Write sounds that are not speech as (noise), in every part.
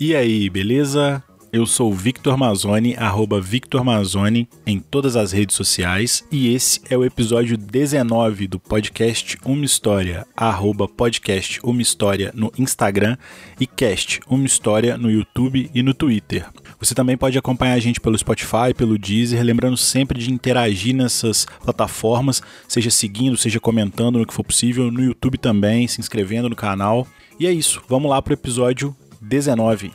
E aí, beleza? Eu sou o Victor Mazzoni, arroba Victor Mazzoni em todas as redes sociais e esse é o episódio 19 do podcast Uma História, arroba podcast Uma História no Instagram e cast Uma História no YouTube e no Twitter. Você também pode acompanhar a gente pelo Spotify, pelo Deezer, lembrando sempre de interagir nessas plataformas, seja seguindo, seja comentando no que for possível, no YouTube também, se inscrevendo no canal. E é isso, vamos lá para o episódio 19.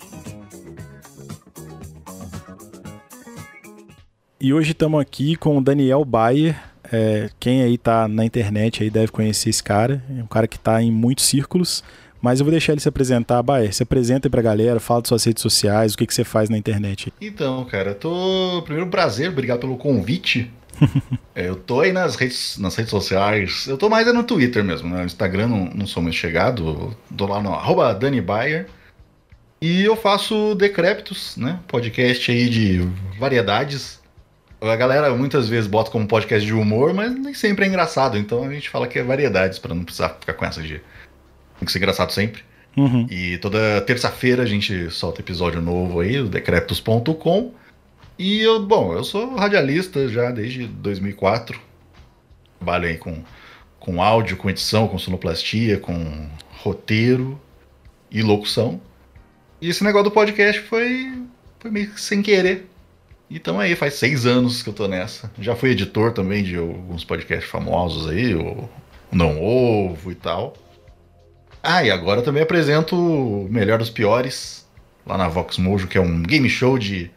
E hoje estamos aqui com o Daniel Bayer. É, quem aí tá na internet aí deve conhecer esse cara. É um cara que está em muitos círculos. Mas eu vou deixar ele se apresentar. Bayer, se apresenta aí pra galera, fala das suas redes sociais, o que, que você faz na internet. Então, cara, tô. Primeiro prazer, obrigado pelo convite. (laughs) é, eu tô aí nas redes, nas redes sociais. Eu tô mais é no Twitter mesmo, né? No Instagram não, não sou muito chegado. Tô lá no arroba Dani Bayer. E eu faço Decrépitos, né? Podcast aí de variedades a galera muitas vezes bota como podcast de humor, mas nem sempre é engraçado. Então a gente fala que é variedades, para não precisar ficar com essa de. Tem que ser engraçado sempre. Uhum. E toda terça-feira a gente solta episódio novo aí, o decretos.com. E eu, bom, eu sou radialista já desde 2004. Trabalho aí com, com áudio, com edição, com sonoplastia, com roteiro e locução. E esse negócio do podcast foi, foi meio que sem querer. Então aí, faz seis anos que eu tô nessa. Já fui editor também de alguns podcasts famosos aí, o Não Ovo e tal. Ah, e agora também apresento o Melhor dos Piores, lá na Vox Mojo, que é um game show de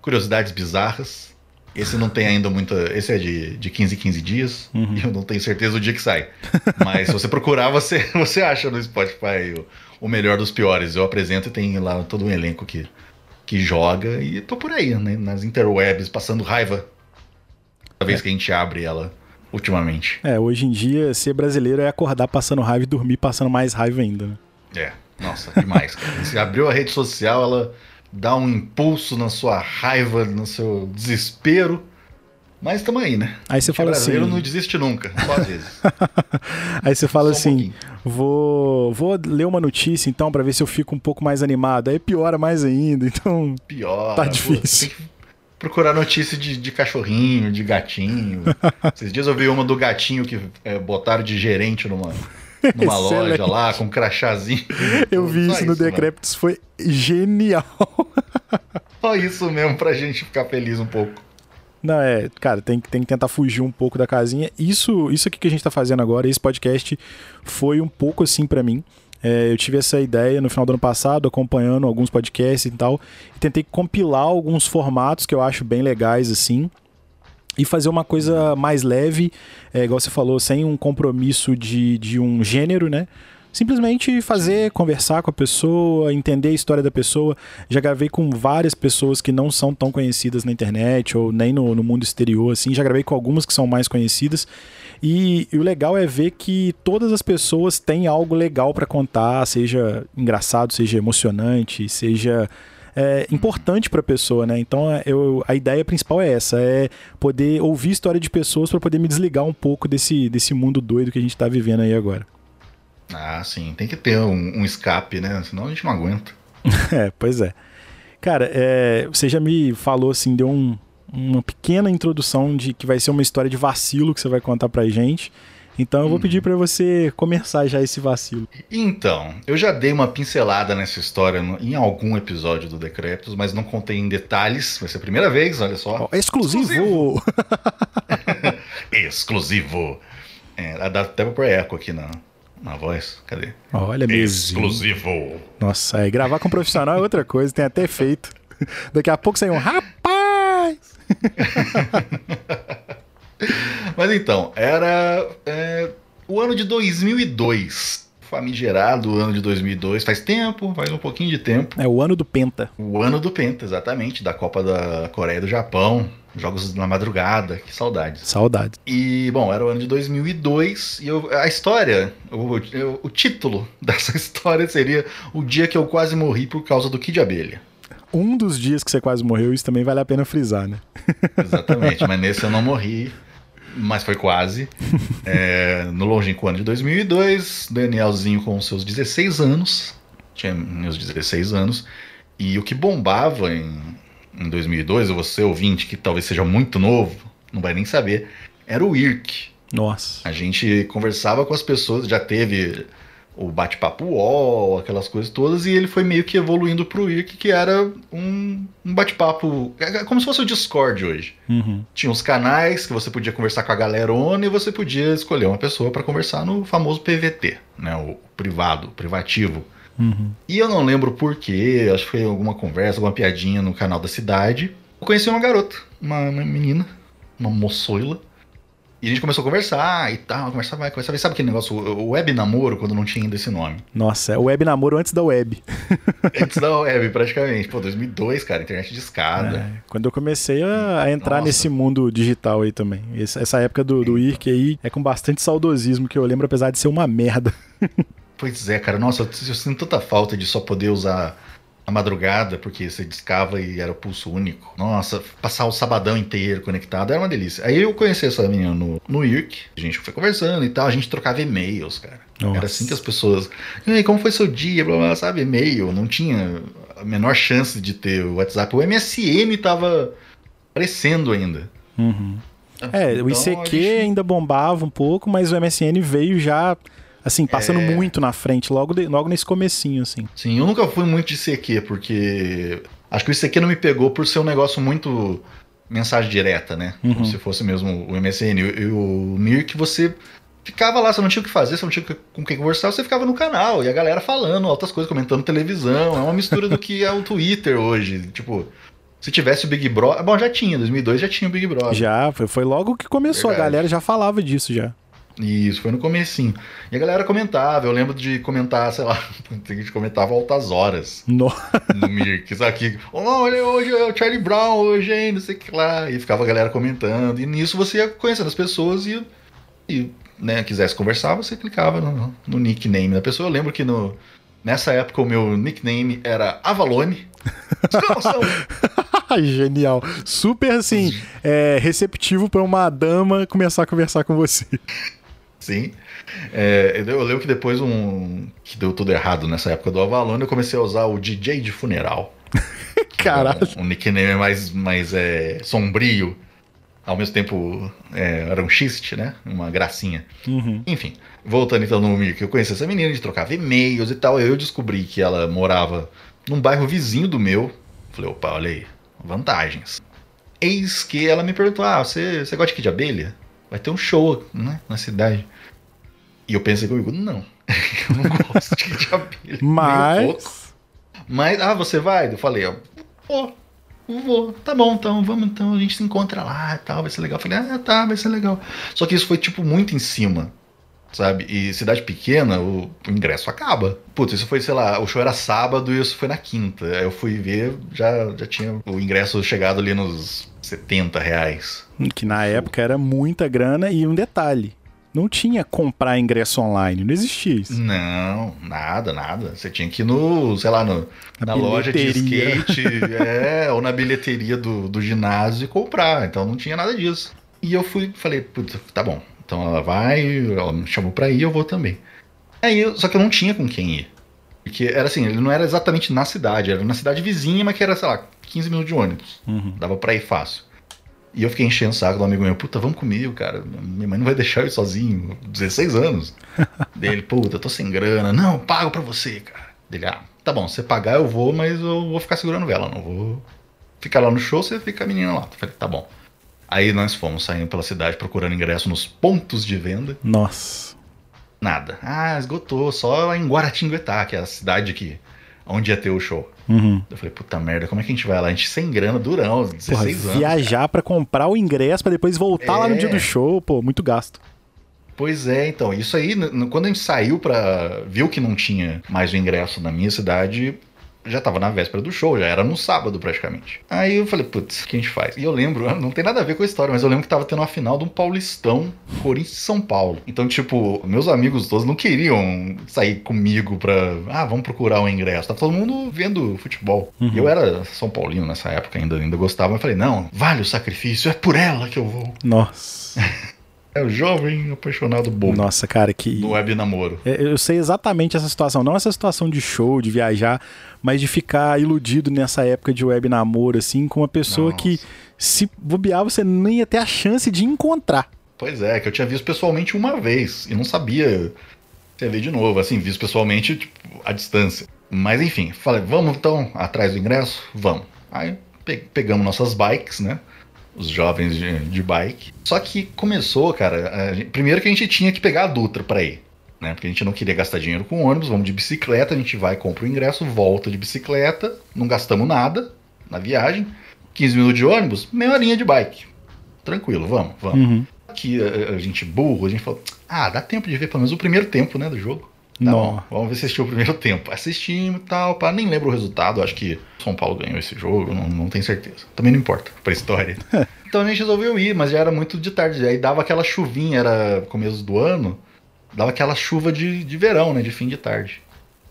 curiosidades bizarras. Esse não tem ainda muita. Esse é de, de 15 em 15 dias. Uhum. E eu não tenho certeza do dia que sai. Mas se você procurar, você, (laughs) você acha no Spotify o, o melhor dos piores. Eu apresento e tem lá todo um elenco que que joga e tô por aí, né? Nas interwebs, passando raiva. Toda vez é. que a gente abre ela ultimamente. É, hoje em dia, ser brasileiro é acordar passando raiva e dormir passando mais raiva ainda, né? É, nossa, demais, cara. Você abriu a rede social, ela dá um impulso na sua raiva, no seu desespero. Mas estamos aí, né? Aí você fala assim. não desiste nunca, só às vezes. (laughs) aí você fala assim: vou, vou ler uma notícia então para ver se eu fico um pouco mais animado. Aí piora mais ainda, então. Pior. Tá difícil. Pô, procurar notícia de, de cachorrinho, de gatinho. (laughs) Esses dias eu vi uma do gatinho que é, botaram de gerente numa, (laughs) numa loja lá, com um crachazinho. Eu vi isso, isso no Decréptos, foi genial. Só isso mesmo pra gente ficar feliz um pouco. Não, é, cara, tem, tem que tentar fugir um pouco da casinha. Isso, isso aqui que a gente tá fazendo agora, esse podcast, foi um pouco assim para mim. É, eu tive essa ideia no final do ano passado, acompanhando alguns podcasts e tal, e tentei compilar alguns formatos que eu acho bem legais, assim, e fazer uma coisa mais leve, é, igual você falou, sem um compromisso de, de um gênero, né? Simplesmente fazer, conversar com a pessoa, entender a história da pessoa. Já gravei com várias pessoas que não são tão conhecidas na internet ou nem no, no mundo exterior, assim. Já gravei com algumas que são mais conhecidas. E, e o legal é ver que todas as pessoas têm algo legal para contar, seja engraçado, seja emocionante, seja é, importante para a pessoa, né? Então é, eu, a ideia principal é essa, é poder ouvir história de pessoas para poder me desligar um pouco desse, desse mundo doido que a gente está vivendo aí agora. Ah, sim. Tem que ter um, um escape, né? Senão a gente não aguenta. (laughs) é, pois é. Cara, é, você já me falou assim, deu um, uma pequena introdução de que vai ser uma história de vacilo que você vai contar pra gente. Então eu vou pedir para você começar já esse vacilo. Então, eu já dei uma pincelada nessa história no, em algum episódio do Decretos, mas não contei em detalhes. Vai ser a primeira vez, olha só. Oh, exclusivo! Exclusivo! (laughs) exclusivo. É, dá até pra eco aqui na, na voz? Cadê? Olha mesmo. Exclusivo. Nossa, é, gravar com um profissional é outra coisa, tem até efeito. Daqui a pouco sai um rapaz! (laughs) Mas então, era é, o ano de 2002. Famigerado, ano de 2002. Faz tempo, faz um pouquinho de tempo. É o ano do Penta. O ano do Penta, exatamente. Da Copa da Coreia e do Japão. Jogos na madrugada, que saudades. Saudades. E, bom, era o ano de 2002 e eu, a história, o, o, o título (laughs) dessa história seria O Dia que eu quase morri por causa do Kid Abelha. Um dos dias que você quase morreu, isso também vale a pena frisar, né? Exatamente, mas nesse eu não morri, mas foi quase. (laughs) É, no longínquo ano de 2002, Danielzinho com seus 16 anos, tinha meus 16 anos, E o que bombava em, em 2002, você ouvinte que talvez seja muito novo, não vai nem saber, era o IRC. Nossa. A gente conversava com as pessoas, já teve o bate-papo UOL, aquelas coisas todas, e ele foi meio que evoluindo pro IRC, que era um, um bate-papo, é como se fosse o Discord hoje. Uhum. Tinha os canais que você podia conversar com a galerona e você podia escolher uma pessoa para conversar no famoso PVT, né, o privado, o privativo. Uhum. E eu não lembro porquê, acho que foi alguma conversa, alguma piadinha no canal da cidade. Eu conheci uma garota, uma, uma menina, uma moçoila. E a gente começou a conversar e tal, conversar vai, conversar vai. Sabe aquele negócio, o web namoro, quando não tinha ainda esse nome? Nossa, é o web namoro antes da web. (laughs) Antes da web, (laughs) praticamente. Pô, 2002, cara, internet de escada. É, quando eu comecei a, a entrar Nossa. nesse mundo digital aí também. Essa época do, do IRC aí é com bastante saudosismo que eu lembro, apesar de ser uma merda. (laughs) Pois é, cara, nossa, eu, eu sinto tanta falta de só poder usar a madrugada, porque você discava e era o pulso único. Nossa, passar o sabadão inteiro conectado era uma delícia. Aí eu conheci essa menina no, no IRC, a gente foi conversando e tal, a gente trocava e-mails, cara. Nossa. Era assim que as pessoas. E aí, como foi seu dia? Blá, blá, sabe, e-mail. Não tinha a menor chance de ter o WhatsApp. O MSN tava crescendo ainda. Uhum. É, Então, o ICQ gente- ainda bombava um pouco, mas o MSN veio já, assim, passando É. muito na frente, logo, de- logo nesse comecinho, assim. Sim, eu nunca fui muito de ICQ, porque acho que o ICQ não me pegou por ser um negócio muito mensagem direta, né? Uhum. Como se fosse mesmo o MSN. E o Mirk, você ficava lá, você não tinha o que fazer, você não tinha com quem conversar, você ficava no canal e a galera falando altas coisas, comentando televisão. É uma mistura do que é o Twitter hoje. Tipo, se tivesse o Big Brother. Bom, já tinha, 2002 já tinha o Big Brother. Já, foi, foi logo que começou, Verdade. a galera já falava disso já. Isso, foi no comecinho. E a galera comentava, eu lembro de comentar, sei lá, (laughs) a gente comentava altas horas. No- no Mirk, sabe? Que, "Oh, olha, hoje é o Charlie Brown, hoje, hein, não sei o que lá. E ficava a galera comentando. E nisso você ia conhecendo as pessoas e, e né, quisesse conversar, você clicava no, no nickname da pessoa. Eu lembro que no, nessa época o meu nickname era Avalone. (laughs) Genial. Super, assim, é, receptivo pra uma dama começar a conversar com você. Sim. É, eu lembro que depois um. que deu tudo errado nessa época do Avalone, eu comecei a usar o DJ de funeral. (laughs) Caralho. Um, um nickname mais, mais é, sombrio. Ao mesmo tempo, é, era um xiste, né? Uma gracinha. Uhum. Enfim, voltando então no Mir, que eu conheci essa menina, gente trocava e-mails e tal. Eu descobri que ela morava num bairro vizinho do meu. Falei, opa, olha aí, vantagens. Eis que ela me perguntou: Ah, você, você gosta de que de abelha? Vai ter um show né, na cidade. E eu pensei comigo: Não, (laughs) eu não gosto de abelha. Mas. Mas, ah, você vai? Eu falei, ó, vou, vou, tá bom, então vamos, então a gente se encontra lá e tal, vai ser legal. Eu falei, ah, tá, vai ser legal. Só que isso foi, tipo, muito em cima, sabe? E cidade pequena, o, o ingresso acaba. Putz, isso foi, sei lá, o show era sábado e isso foi na quinta. Aí eu fui ver, já, já tinha o ingresso chegado ali nos 70 reais. Que na época era muita grana e um detalhe. Não tinha comprar ingresso online, não existia isso. Não, nada, nada. Você tinha que ir no, sei lá, no, Na na loja de skate, (laughs) é, ou na bilheteria do, do ginásio e comprar. Então não tinha nada disso. E eu fui, falei, puta, tá bom. Então ela vai, ela me chamou pra ir, eu vou também. Aí, só que eu não tinha com quem ir. Porque era assim, ele não era exatamente na cidade, era na cidade vizinha, mas que era, sei lá, 15 minutos de ônibus. Uhum. Dava pra ir fácil. E eu fiquei enchendo o saco do amigo meu, puta, vamos comigo, cara. Minha mãe não vai deixar eu ir sozinho, 16 anos. (laughs) Dele, puta, eu tô sem grana. Não, pago pra você, cara. Dele, ah, tá bom, se você pagar eu vou, mas eu vou ficar segurando vela, não vou ficar lá no show, você fica a menina lá. Eu falei, tá bom. Aí nós fomos saindo pela cidade procurando ingresso nos pontos de venda. Nossa. Nada. Ah, esgotou, só em Guaratinguetá, que é a cidade que onde ia ter o show. Uhum. Eu falei, puta merda, como é que a gente vai lá? A gente sem grana, durão, 16 Porra, anos. viajar pra comprar o ingresso pra depois voltar lá no É. dia do show, pô, muito gasto. Pois é, então, isso aí, quando a gente saiu pra. viu que não tinha mais o ingresso na minha cidade, já tava na véspera do show, já era no sábado praticamente. Aí eu falei, putz, o que a gente faz? E eu lembro, (laughs) não tem nada a ver com a história, mas eu lembro que tava tendo uma final de um Paulistão, Corinthians e São Paulo. Então, tipo, meus amigos todos não queriam sair comigo pra. Ah, vamos procurar um ingresso. Tava todo mundo vendo futebol. Uhum. E eu era São Paulino nessa época, ainda, ainda gostava, mas falei, não, vale o sacrifício, é por ela que eu vou. Nossa. (laughs) É o jovem apaixonado bobo. Nossa, cara, que. No web namoro. É, eu sei exatamente essa situação. Não essa situação de show, de viajar, mas de ficar iludido nessa época de web namoro, assim, com uma pessoa Nossa. que, se bobear, você nem ia ter a chance de encontrar. Pois é, que eu tinha visto pessoalmente uma vez e não sabia você ver de novo, assim, visto pessoalmente, tipo, à distância. Mas enfim, falei, vamos então atrás do ingresso? Vamos. Aí pe- pegamos nossas bikes, né? Os jovens de, de bike. Só que começou, cara. gente- primeiro que a gente tinha que pegar a Dutra pra ir. Né? Porque a gente não queria gastar dinheiro com ônibus, vamos de bicicleta, a gente vai, compra o ingresso, volta de bicicleta, não gastamos nada na viagem. 15 minutos de ônibus, meia horinha de bike. Tranquilo, vamos, vamos Uhum. que a, a gente burro, a gente falou, ah, dá tempo de ver pelo menos o primeiro tempo, né, do jogo. Tá Não. vamos ver se assistiu o primeiro tempo. Assistimos e tal, pá, nem lembro o resultado, acho que São Paulo ganhou esse jogo, não, não tenho certeza. Também não importa pra história. (laughs) então a gente resolveu ir, mas já era muito de tarde, aí dava aquela chuvinha, era começo do ano, dava aquela chuva de, de verão, né, de fim de tarde.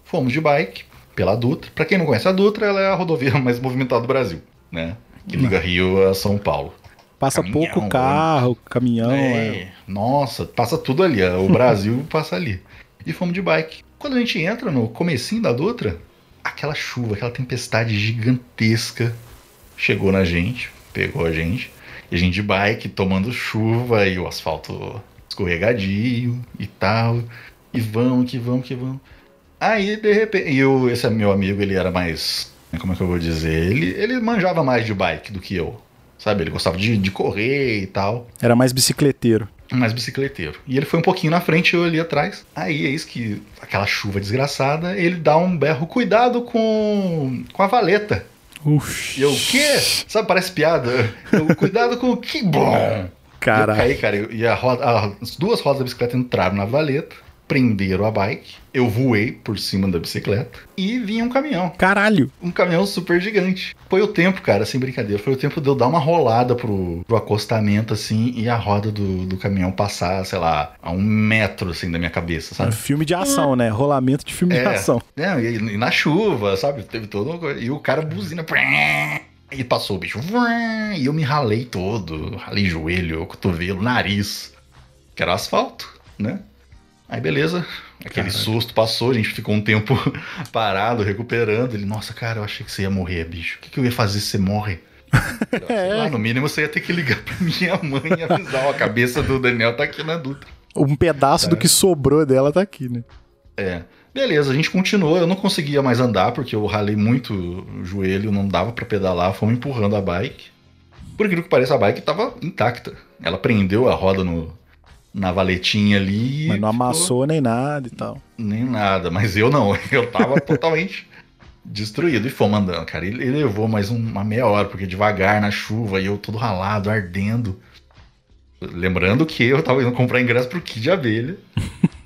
Fomos de bike pela Dutra. Pra quem não conhece a Dutra, ela é a rodovia (laughs) mais movimentada do Brasil, né, que liga Rio a São Paulo. Passa Caminhão, pouco carro, caminhão. é. É, Nossa, passa tudo ali. O Brasil (laughs) passa ali. E fomos de bike. Quando a gente entra no comecinho da Dutra, aquela chuva, aquela tempestade gigantesca chegou na gente, pegou a gente. E a gente de bike tomando chuva e o asfalto escorregadio e tal. E vamos, que vamos, que vamos. Aí, de repente, eu, esse meu amigo, ele era mais. Como é que eu vou dizer? Ele, ele manjava mais de bike do que eu. Sabe? Ele gostava de, de correr e tal Era mais bicicleteiro. Mais bicicleteiro. E ele foi um pouquinho na frente e eu ali atrás. Aí é isso que aquela chuva desgraçada, ele dá um berro, cuidado com, com a valeta. Ux. E eu, o quê? Sabe, parece piada. Eu, cuidado com o que bom. Eu Cara, caí, cara, e a roda, as duas rodas da bicicleta entraram na valeta, prenderam a bike, eu voei por cima da bicicleta e vinha um caminhão. caralho. Um caminhão super gigante. Foi o tempo, cara, sem brincadeira. Foi o tempo de eu dar uma rolada pro, pro acostamento, assim, e a roda do, do caminhão passar, sei lá, a um metro, assim, da minha cabeça, É sabe? filme de ação, né? Rolamento de filme de ação. É, e, e na chuva, sabe? Teve todo uma coisa. E o cara buzina. E passou o bicho. E eu me ralei todo. Ralei joelho, cotovelo, nariz. Que era asfalto, né? Aí beleza. Aquele Caralho. susto passou, a gente ficou um tempo (laughs) parado, recuperando. Ele, nossa, cara, eu achei que você ia morrer, bicho. O que, que eu ia fazer se você morre? (laughs) Sei lá, no mínimo você ia ter que ligar pra minha mãe e avisar, ó, a cabeça do Daniel tá aqui na Dutra. Um pedaço Tá. do que sobrou dela tá aqui, né? É. Beleza, a gente continuou. Eu não conseguia mais andar porque eu ralei muito o joelho, não dava pra pedalar. Fomos empurrando a bike. Por incrível que pareça, a bike tava intacta. Ela prendeu a roda no, na valetinha ali. Mas não ficou- amassou nem nada e tal. Nem nada, mas eu não. (laughs) Eu tava totalmente destruído. E fomos andando, cara. E ele levou mais um- uma meia hora, porque devagar na chuva e eu todo ralado, ardendo. Lembrando que eu tava indo comprar ingresso pro Kid de Abelha. (laughs)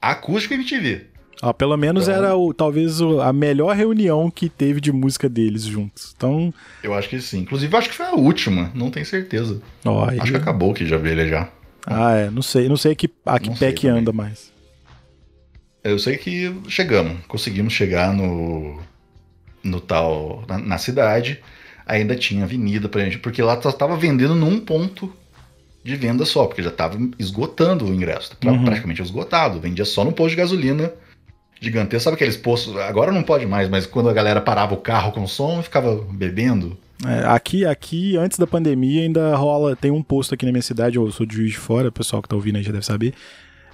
Acústico e MTV. Ó, pelo menos Então- era o, talvez o- a melhor reunião que teve de música deles juntos. Então, Eu acho que sim. Inclusive, acho que foi a última, não tenho certeza. ó, Acho que acabou o Kid de Abelha já. Ah, é, não sei, não sei que, a que Não pé que também. anda mais. Eu sei que chegamos, conseguimos chegar no, no tal, na, na cidade. Ainda tinha avenida pra gente, porque lá só tava vendendo num ponto de venda só, porque já tava esgotando o ingresso. Pra- Uhum. Praticamente esgotado. Vendia só no posto de gasolina gigantesco. Sabe aqueles postos? Agora não pode mais, mas quando a galera parava o carro com som e ficava bebendo. É, aqui, aqui, antes da pandemia, ainda rola. Tem um posto aqui na minha cidade, eu sou de Juiz de Fora, o pessoal que tá ouvindo aí já deve saber.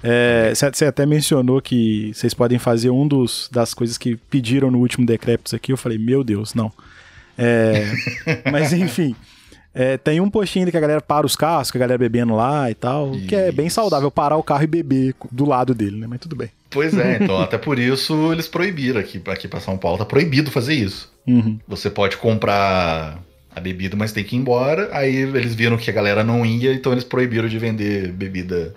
É, Você você até mencionou que vocês podem fazer um dos das coisas que pediram no último Decréptos aqui. Eu falei, meu Deus, não. É, (laughs) mas enfim. É, tem um postinho que a galera para os carros, que a galera bebendo lá e tal. Que é bem Isso. saudável parar o carro e beber do lado dele, né? Mas tudo bem. Pois é, então (laughs) até por isso eles proibiram aqui, aqui pra São Paulo. Tá proibido fazer isso. Uhum. Você pode comprar a bebida, mas tem que ir embora. Aí eles viram que a galera não ia, então eles proibiram de vender bebida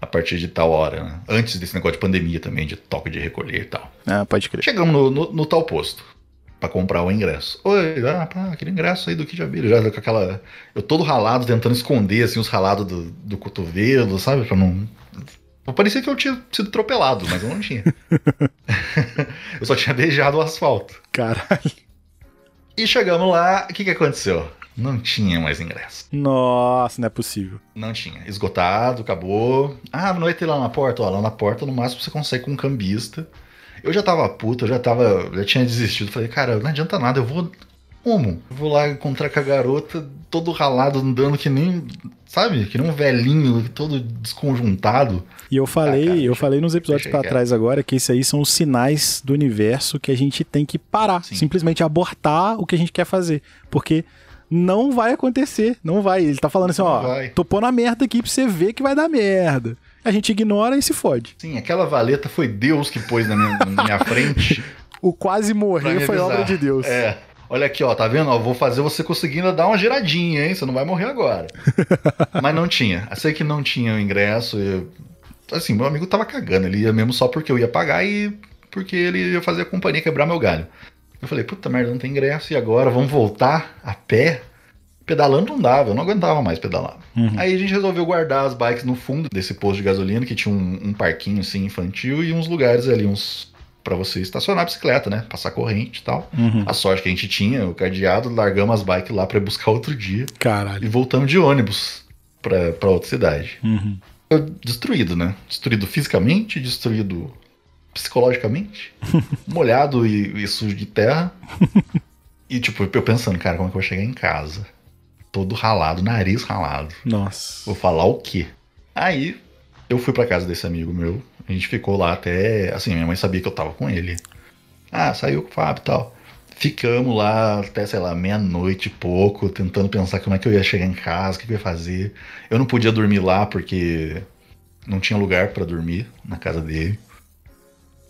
a partir de tal hora. né? Antes desse negócio de pandemia também, de toque de recolher e tal. Ah, pode crer. Chegamos no, no- no tal posto pra comprar o ingresso. Oi, ah, pá, aquele ingresso aí do que já viram. Já com aquela. Eu todo ralado, tentando esconder assim, os ralados do, do cotovelo, sabe? Pra não. Parecia que eu tinha sido atropelado, mas eu não tinha. (laughs) eu só tinha beijado o asfalto. Caralho. E chegamos lá, o que, que aconteceu? não tinha mais ingresso. Nossa, não é possível. Não tinha. Esgotado, acabou. Ah, não vai ter lá na porta? Ó, lá na porta, no máximo, você consegue com um cambista. Eu já tava puto, eu já tava. Já tinha desistido. Falei, cara, não adianta nada, eu vou. Como? Eu vou lá encontrar com a garota, todo ralado, andando que nem. Sabe? Que nem um velhinho, todo desconjuntado. E eu falei, Ah, cara, eu deixa- falei nos episódios quieto. trás agora que esses aí são os sinais do universo que a gente tem que parar, Sim. simplesmente abortar o que a gente quer fazer, porque não vai acontecer, não vai. Ele tá falando assim, Não ó, vai. tô pondo a merda aqui pra você ver que vai dar merda. A gente ignora e se fode. Sim, aquela valeta foi Deus que pôs na minha, na minha frente. (laughs) O quase morrer foi obra de Deus. É. Olha aqui, ó, tá vendo? Ó, vou fazer você conseguir ainda dar uma giradinha, hein? Você não vai morrer agora. (laughs) Mas não tinha. Eu sei que não tinha o ingresso. eu- Assim, meu amigo tava cagando. Ele ia mesmo só porque eu ia pagar e porque ele ia fazer a companhia quebrar meu galho. Eu falei, puta merda, não tem ingresso. E agora? Vamos voltar a pé? Pedalando não dava, eu não aguentava mais pedalar. Uhum. Aí a gente resolveu guardar as bikes no fundo desse posto de gasolina, que tinha um, um parquinho assim infantil e uns lugares ali, uns para você estacionar a bicicleta, né? Passar corrente e tal. Uhum. A sorte que a gente tinha, o cadeado, largamos as bikes lá pra ir buscar (laughs) outro dia Caralho. e voltamos de ônibus pra, pra outra cidade. Uhum. Destruído, né? Destruído fisicamente, destruído psicologicamente, (laughs) molhado e, e sujo de terra. (laughs) E tipo, eu pensando, cara, como é que eu vou chegar em casa? Todo ralado, nariz ralado. Nossa. Vou falar o quê? Aí eu fui pra casa desse amigo meu. A gente ficou lá até. Assim, minha mãe sabia que eu tava com ele. Ah, saiu com o Fábio e tal. Ficamos lá até, sei lá, meia-noite e pouco, tentando pensar como é que eu ia chegar em casa, o que, que eu ia fazer. Eu não podia dormir lá porque não tinha lugar pra dormir na casa dele.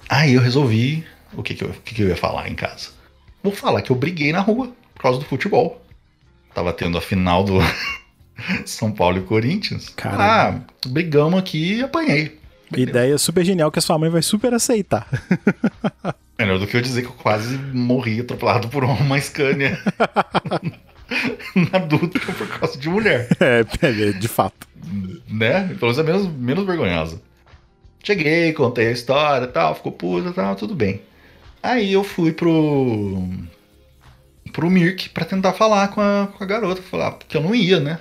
Aí eu resolvi o que, que, eu, o que, que eu ia falar em casa. Vou falar que eu briguei na rua por causa do futebol. Tava tendo a final do (laughs) São Paulo e Corinthians. Caralho. Ah, brigamos aqui e apanhei. Ideia super genial que a sua mãe vai super aceitar. (laughs) Melhor do que eu dizer que eu quase morri atropelado por uma Scania (laughs) na Dutra por causa de mulher. É, é, de fato. né? Pelo menos é menos, menos vergonhosa. Cheguei, contei a história e tal, ficou puta e tal, tudo bem. Aí eu fui pro. Pro Mirk pra tentar falar com a, com a garota. Falar, porque eu não ia, né?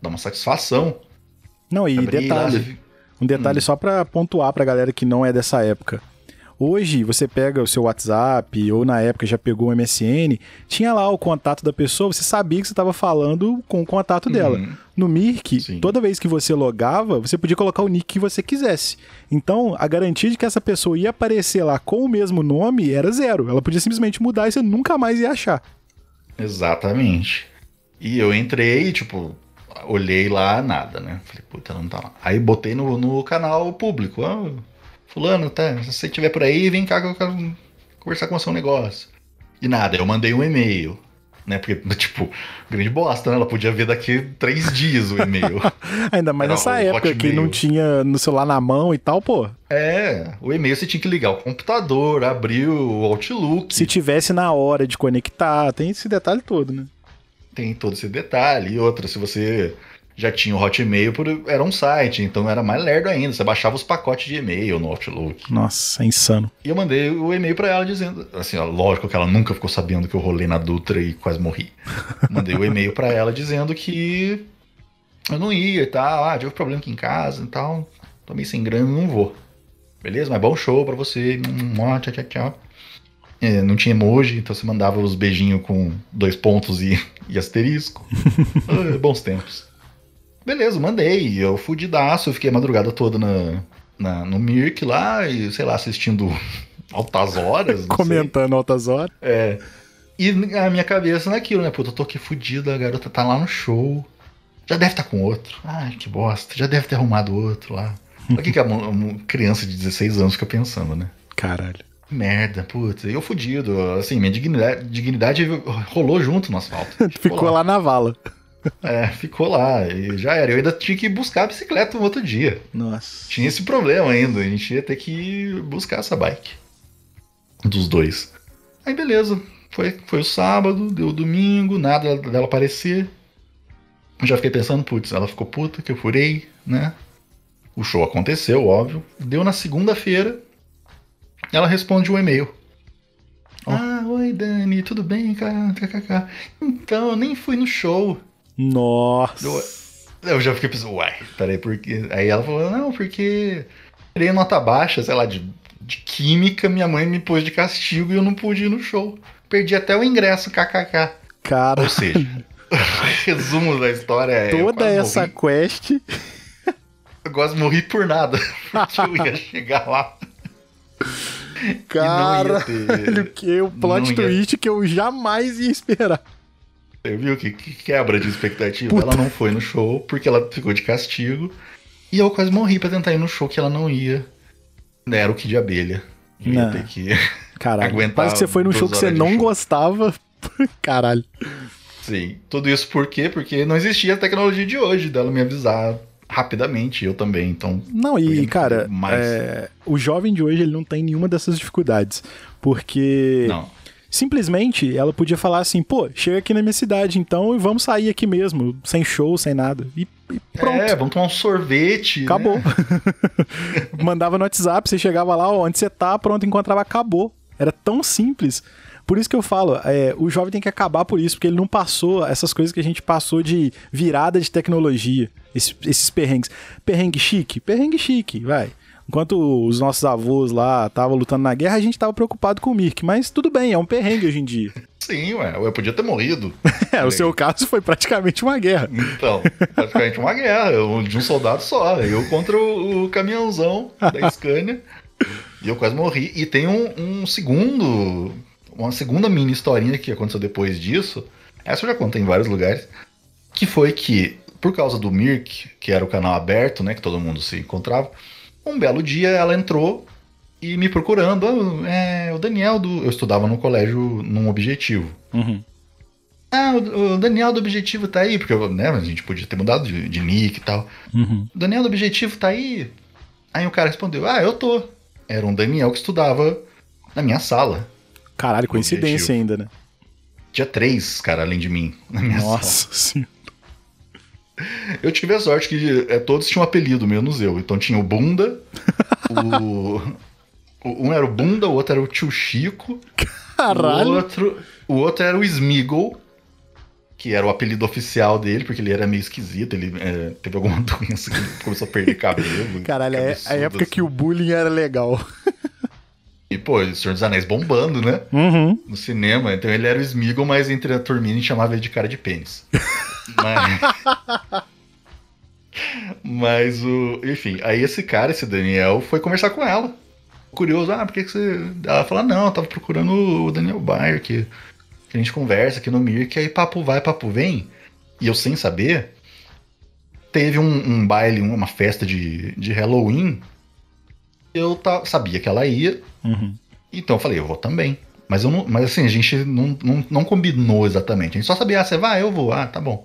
Dar uma satisfação. Não, e Abri lá, detalhe, um detalhe só pra pontuar pra galera que não é dessa época. Hoje, você pega o seu WhatsApp, ou na época já pegou o MSN, tinha lá o contato da pessoa, você sabia que você estava falando com o contato dela. Uhum. No Mirk, Sim. toda vez que você logava, você podia colocar o nick que você quisesse. Então, a garantia de que essa pessoa ia aparecer lá com o mesmo nome era zero. Ela podia simplesmente mudar e você nunca mais ia achar. Exatamente. E eu entrei, tipo, olhei lá, nada, né? Falei, puta, não tá lá. Aí botei no, no canal público, ó, fulano, tá, se você estiver por aí, vem cá que eu quero conversar com você um negócio. E nada, eu mandei um e-mail, né? Porque, (laughs) tipo, grande bosta, né? Ela podia ver daqui três dias o e-mail. (laughs) Ainda mais Era nessa época que não tinha no celular na mão e tal, pô. é, o e-mail você tinha que ligar o computador, abrir o Outlook. Se tivesse na hora de conectar, tem esse detalhe todo, né? Tem todo esse detalhe. E outra, se você já tinha o Hotmail, por- era um site, então era mais lerdo ainda. Você baixava os pacotes de e-mail no Outlook. Nossa, é insano. E eu mandei o e-mail pra ela dizendo, assim, ó, lógico que ela nunca ficou sabendo que eu rolei na Dutra e quase morri. (laughs) Mandei o e-mail pra ela dizendo que eu não ia e tal, ah, tive problema aqui em casa e tal, tô meio sem grana, não vou. Beleza? Mas bom show pra você. Tchau, tchau, tchau. É, não tinha emoji, então você mandava os beijinhos com dois pontos e, (laughs) e asterisco. (laughs) Ah, bons tempos. Beleza, mandei. Eu fudidaço, eu fiquei a madrugada toda na, na- no Mirk lá e, sei lá, assistindo (laughs) altas horas. não sei. Comentando altas horas. É. E a minha cabeça naquilo, né? Puta, eu tô aqui fudido, a garota tá lá no show. Já deve estar com outro. Ai, que bosta. Já deve ter arrumado outro lá. O que, que a uma criança de 16 anos fica pensando, né? Caralho. Merda, puta. Eu fudido. Assim, minha dignidade, dignidade rolou junto no asfalto. (laughs) Ficou lá na vala. É, ficou lá. E já era. Eu ainda tinha que buscar a bicicleta no outro dia. Nossa. Tinha esse problema ainda. A gente ia ter que buscar essa bike. Dos dois. Aí beleza. Foi, foi o sábado, deu o domingo, nada dela aparecer. Já fiquei pensando, putz, ela ficou puta que eu furei, né? O show aconteceu, óbvio. Deu na segunda-feira. Ela responde um e-mail. Ó. Ah, oi, Oi, Dani, tudo bem? KKK. Então, eu nem fui no show. Nossa. Eu, eu já fiquei pensando, uai, peraí, porque. Aí ela falou, não, porque tirei nota baixa, sei lá, de, de química, minha mãe me pôs de castigo e eu não pude ir no show. Perdi até o ingresso, kkk. Cara. Ou seja, (laughs) resumo da história é. Toda essa morri, quest. Eu quase morri por nada. (laughs) Porque eu ia chegar lá. Cara, ter- (laughs) que o plot ia- twist que eu jamais ia esperar. Você viu que, que quebra de expectativa? Puta. Ela não foi no show porque ela ficou de castigo. E eu quase morri pra tentar ir no show que ela não ia. Era o que de abelha. Eu ia Não. ter que. Caralho, Aguentar quase que você foi num show que você não show. gostava. (laughs) Caralho. Sim. Tudo isso por quê? Porque não existia a tecnologia de hoje dela me avisar rapidamente, eu também. Então, Não, e ia cara, mais. é, o jovem de hoje ele não tem nenhuma dessas dificuldades. Porque não. Simplesmente ela podia falar assim, pô, chega aqui na minha cidade então e vamos sair aqui mesmo, sem show, sem nada. E, e pronto. É, vamos tomar um sorvete. Acabou. né? (laughs) Mandava no WhatsApp, você chegava lá, ó, onde você tá, pronto, encontrava, acabou. Era tão simples. Por isso que eu falo, é, o jovem tem que acabar por isso, porque ele não passou essas coisas que a gente passou de virada de tecnologia, esses, esses perrengues. Perrengue chique? Perrengue chique, vai. Enquanto os nossos avôs lá estavam lutando na guerra, a gente tava preocupado com o Mirk, mas tudo bem, é um perrengue hoje em dia. (laughs) Sim, ué. Eu podia ter morrido. (laughs) É, o seu caso foi praticamente uma guerra. Então, praticamente uma guerra, de um soldado só. Eu contra o, o caminhãozão da (laughs) Scania. E eu quase morri. E tem um, um segundo. Uma segunda mini historinha que aconteceu depois disso. Essa eu já contei em vários lugares. Que foi que, por causa do Mirk, que era o canal aberto, né? Que todo mundo se encontrava. Um belo dia ela entrou e me procurando. "Ah, é, o Daniel do. Eu estudava no colégio num objetivo. Uhum. Ah, o o Daniel do Objetivo tá aí, porque né, a gente podia ter mudado de, de nick e tal. Uhum. O Daniel do Objetivo tá aí? Aí o cara respondeu: Ah, eu tô. Era um Daniel que estudava na minha sala. Caralho, coincidência Objetivo. ainda, né? Tinha três, cara, além de mim, na minha sala. Nossa senhora. (laughs) Eu tive a sorte que é, todos tinham um apelido, menos eu. Então tinha o Bunda, o. (laughs) o- Um era o Bunda, o outro era o Tio Chico. O Caralho. outro, o outro era o Smeagol, que era o apelido oficial dele, porque ele era meio esquisito, ele é, teve alguma (laughs) doença que ele começou a perder cabelo. Caralho, é a época assim. que o bullying era legal. E, pô, o Senhor dos Anéis bombando, né? Uhum. No cinema. Então ele era o Smeagol, mas entre a turminha chamava ele de cara de pênis. (laughs) mas... mas o... Enfim, aí esse cara, esse Daniel, foi conversar com ela. Curioso, ah, por que, que você... Ela falou, não, eu tava procurando o Daniel Bayer, que, que a gente conversa aqui no Mir, que aí papo vai, papo vem. E eu sem saber, teve um, um baile, uma festa de, de Halloween. Eu sabia que ela ia, Uhum. então eu falei, eu vou também. Mas, eu não, mas assim, a gente não, não, não combinou exatamente. A gente só sabia, ah, você vai, eu vou. Ah, tá bom.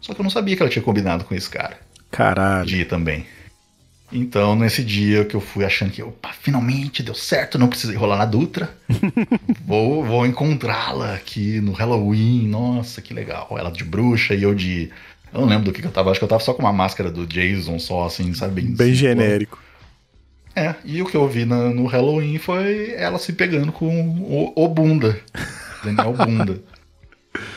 Só que eu não sabia que ela tinha combinado com esse cara Caralho. de ir também. Então, nesse dia que eu fui achando que, opa, finalmente deu certo, não precisei rolar na Dutra. (laughs) vou vou encontrá-la aqui no Halloween. Nossa, que legal. Ela de bruxa e eu de. Eu não lembro do que, que eu tava. Acho que eu tava só com uma máscara do Jason, só assim, sabe? Bem simples. genérico. É, e o que eu vi na- no Halloween foi ela se pegando com o, o Bunda. Daniel Bunda.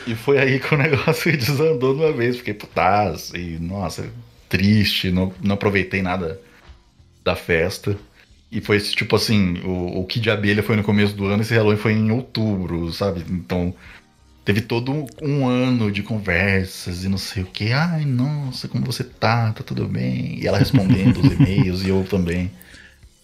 e foi aí que o negócio (laughs) desandou de uma vez. Fiquei putaz e, nossa, triste. Não, não aproveitei nada da festa. E foi tipo assim: o, o Kid Abelha foi no começo do ano, esse Halloween foi em outubro, sabe? Então. Teve todo um ano de conversas e não sei o que. Ai, nossa, como você tá? Tá tudo bem? E ela respondendo os e-mails e eu também.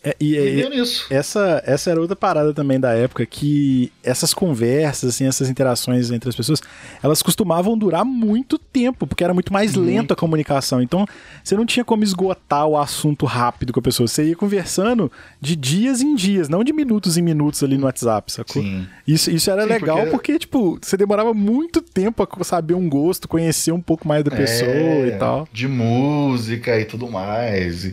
É, e, E nisso. essa, essa era outra parada também da época, que essas conversas, assim, essas interações entre as pessoas, elas costumavam durar muito tempo, porque era muito mais Muito. lento a comunicação. Então, você não tinha como esgotar o assunto rápido com a pessoa. Você ia conversando de dias em dias, não de minutos em minutos ali no WhatsApp, sacou? Sim. Isso, isso era Sim, legal porque... porque- tipo, você demorava muito tempo a saber um gosto, conhecer um pouco mais da pessoa É, e tal. De música e tudo mais.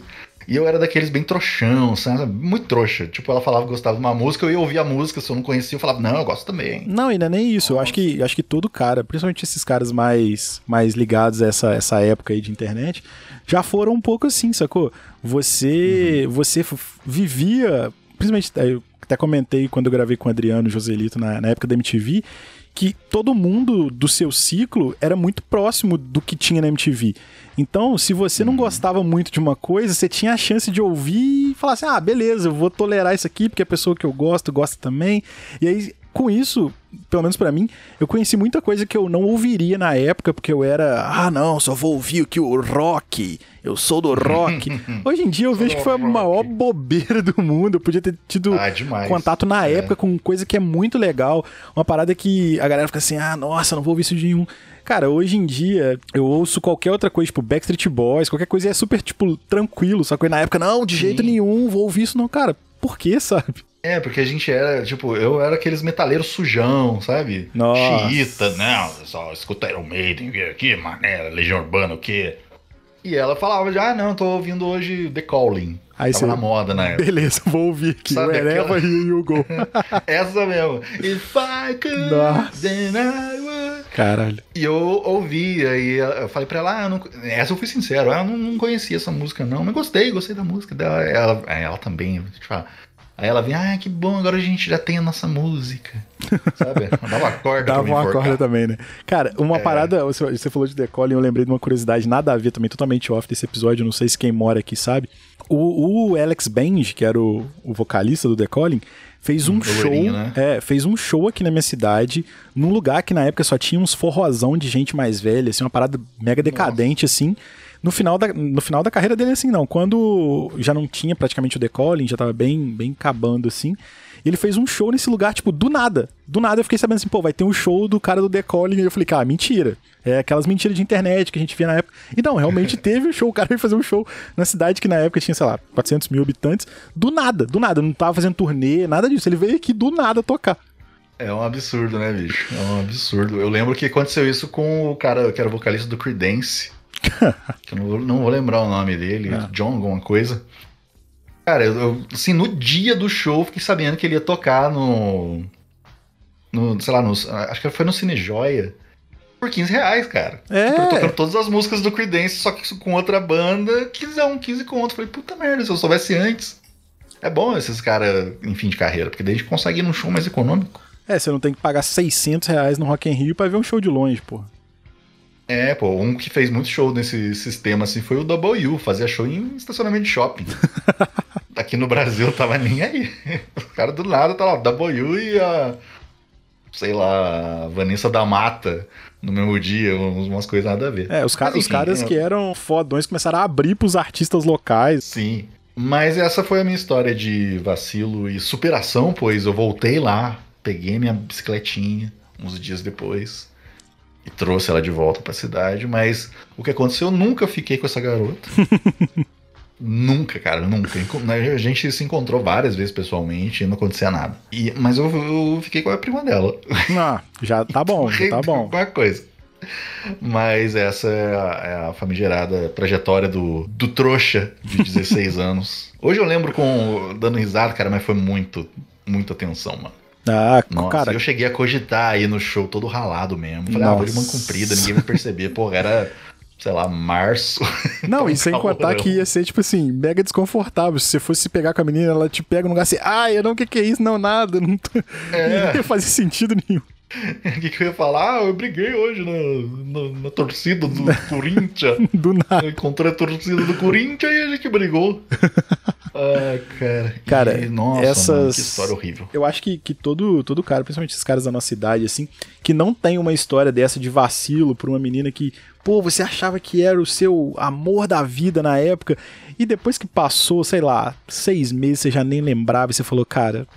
E, eu era daqueles bem trouxão, sabe? Muito trouxa. Tipo, ela falava que gostava de uma música, eu ia ouvir a música, se eu não conhecia, eu falava, não, eu gosto também. Não, ainda nem isso. Eu acho que, acho que todo cara, principalmente esses caras mais, mais ligados a essa, essa época aí de internet, já foram um pouco assim, sacou? Você, você f- vivia, principalmente te- até comentei quando eu gravei com o Adriano Joselito na, na época da MTV, que todo mundo do seu ciclo era muito próximo do que tinha na MTV. Então, se você não gostava muito de uma coisa, você tinha a chance de ouvir e falar assim: ah, beleza, eu vou tolerar isso aqui porque a pessoa que eu gosto gosta também. E aí, com isso, pelo menos para mim, eu conheci muita coisa que eu não ouviria na época, porque eu era, ah, não, só vou ouvir o que o rock, eu sou do rock. (laughs) Hoje em dia eu vejo que foi a maior bobeira do mundo. Eu podia ter tido Ah, contato na É. época com coisa que é muito legal, uma parada que a galera fica assim, ah, nossa, não vou ouvir isso de nenhum. Cara, hoje em dia eu ouço qualquer outra coisa, tipo Backstreet Boys, qualquer coisa e é super, tipo, tranquilo. Só que na época, não, de jeito nenhum, vou ouvir isso, não. Cara, por que, sabe? É, porque a gente era, tipo, eu era aqueles metaleiros sujão, sabe? Nossa. Xiita, não, só escuta Iron Maiden, aqui, mané, Legião Urbana, o quê? E ela falava, já, ah, não, tô ouvindo hoje The Calling. Aí Tava você- na moda na época. Beleza, vou ouvir aqui. Sabe Wherever aquela- you go. (laughs) Essa mesmo. If I could, Nossa. then I would. Caralho. E eu ouvi, aí eu falei pra ela, ah, não... essa eu fui sincero, ah, eu não, não conhecia essa música não, mas gostei, gostei da música dela. Ela, ela também, deixa eu falar. Aí ela vem, ah, que bom, agora a gente já tem a nossa música. (laughs) Sabe? Dava uma corda Dava uma corda também, né? Cara, uma É. parada, você, você falou de Decolle e eu lembrei de uma curiosidade nada a ver também, totalmente off desse episódio, não sei se quem mora aqui sabe. O, o Alex Benj, que era o, o vocalista do Decolle, fez um o show, né? é, fez um show aqui na minha cidade, num lugar que na época só tinha uns forrozão de gente mais velha, assim, uma parada mega decadente, assim. No final, da, no final da carreira dele, assim, não. Quando já não tinha praticamente o Decolle, já tava bem, bem acabando, assim. Ele fez um show nesse lugar, tipo, do nada. Do nada eu fiquei sabendo assim, pô, vai ter um show do cara do Decolle. E eu falei, cara, mentira. É aquelas mentiras de internet que a gente via na época. E não, realmente (laughs) teve o show. O cara veio fazer um show na cidade que na época tinha, sei lá, 400 mil habitantes. Do nada, do nada. Não tava fazendo turnê, nada disso. Ele veio aqui do nada tocar. É um absurdo, né, bicho? É um absurdo. Eu lembro que aconteceu isso com o cara que era vocalista do Creedence. Que (laughs) eu não vou, não vou lembrar o nome dele, É. John, alguma coisa. Cara, eu, eu, assim, no dia do show, fiquei sabendo que ele ia tocar no. No, sei lá, no, acho que foi no Cine Joia. Por 15 reais, cara. É. Tipo, tocando todas as músicas do Creedence, só que com outra banda, 15, 15 conto. Falei, puta merda, se eu soubesse antes. É bom esses caras em fim de carreira, porque daí a gente consegue ir num show mais econômico. É, você não tem que pagar 600 reais no Rock in Rio pra ver um show de longe, pô. É, pô, um que fez muito show nesse sistema assim foi o W, fazia show em estacionamento de shopping. (laughs) Aqui no Brasil tava nem aí. O cara do nada tá lá, W e a. Sei lá, a Vanessa da Mata no mesmo dia, umas coisas nada a ver. É, os, os caras é- que eram fodões começaram a abrir pros artistas locais. Sim. Mas essa foi a minha história de vacilo e superação, pois eu voltei lá, peguei minha bicicletinha uns dias depois e trouxe ela de volta pra cidade. Mas o que aconteceu, eu nunca fiquei com essa garota. (laughs) nunca, cara, nunca. Enco- A gente se encontrou várias vezes pessoalmente e não acontecia nada. E, mas eu, eu fiquei com a prima dela. Ah, já tá (laughs) bom, já tá bom. Uma coisa. Mas essa é a, é a famigerada trajetória do, do trouxa de 16 (laughs) anos. Hoje eu lembro com dando risada, cara, mas foi muito, muita tensão, mano. Ah, Nossa, cara, eu cheguei a cogitar aí no show todo ralado mesmo. Falei, ah, vou de mão Nossa. comprida, ninguém vai perceber. Porra, era, sei lá, março. (laughs) Não, e sem calorão. contar que ia ser, tipo assim, mega desconfortável. Se você fosse pegar com a menina, ela te pega no lugar assim, ah, eu não, o que que é isso? Não, nada. Não, tô... É. (laughs) não ia fazer sentido nenhum. (laughs) O que, que eu ia falar? Ah, eu briguei hoje na, na, na torcida do Corinthians. Do nada. Eu encontrei a torcida do Corinthians e a gente brigou. Ah, cara. Cara, E, nossa, essas- mano, que história horrível. Eu acho que, que todo, todo cara, principalmente esses caras da nossa idade, assim, que não tem uma história dessa de vacilo por uma menina que, pô, você achava que era o seu amor da vida na época, e depois que passou, sei lá, seis meses, você já nem lembrava, e você falou, cara,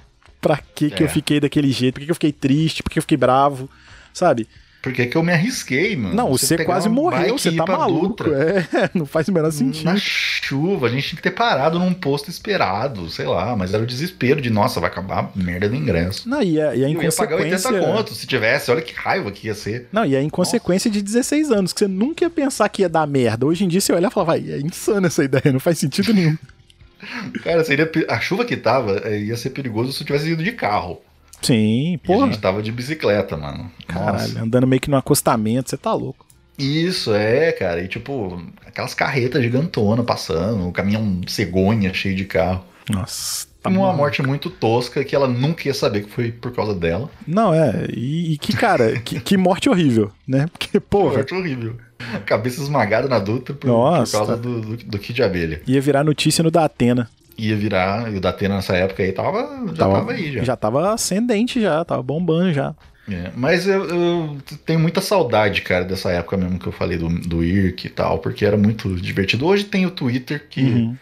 pra que que É. eu fiquei daquele jeito? Por que que eu fiquei triste? Por que eu fiquei bravo? Sabe? Por que, que eu me arrisquei, mano? Não, você, pegar quase morreu, você tá maluco. É, (laughs) não faz o menor sentido. Na chuva, a gente tinha que ter parado num posto esperado, sei lá, mas era o desespero de, nossa, vai acabar a merda do ingresso. Não, e a, e a Eu ia pagar 80 inconsequência... conto se tivesse, olha que raiva que ia ser. Não, e a inconsequência de 16 anos, que você nunca ia pensar que ia dar merda. Hoje em dia você olha e fala, vai, é insano essa ideia, não faz sentido nenhum. (laughs) Cara, seria, a chuva que tava eh, ia ser perigoso se eu tivesse ido de carro. Sim, E a gente tava de bicicleta, mano. Caralho, Nossa. andando meio que no acostamento, você tá louco. Isso, é, cara. E tipo, aquelas carretas gigantonas passando, um caminhão cegonha cheio de carro. Nossa, Tá uma morte muito tosca que ela nunca ia saber que foi por causa dela. Não, é. E, e que, cara, que, que morte horrível, né? (laughs) Porque, porra, Morte horrível. Cabeça esmagada na Dutra por, por causa do, do, do Kid de Abelha. ia virar notícia no da Atena. Ia virar, e o Datena nessa época aí tava, já tava, aí já. Já tava ascendente já, tava bombando já. É, mas eu, eu tenho muita saudade, cara, dessa época mesmo que eu falei do, do IRC e tal, porque era muito divertido. Hoje tem o Twitter, que Uhum.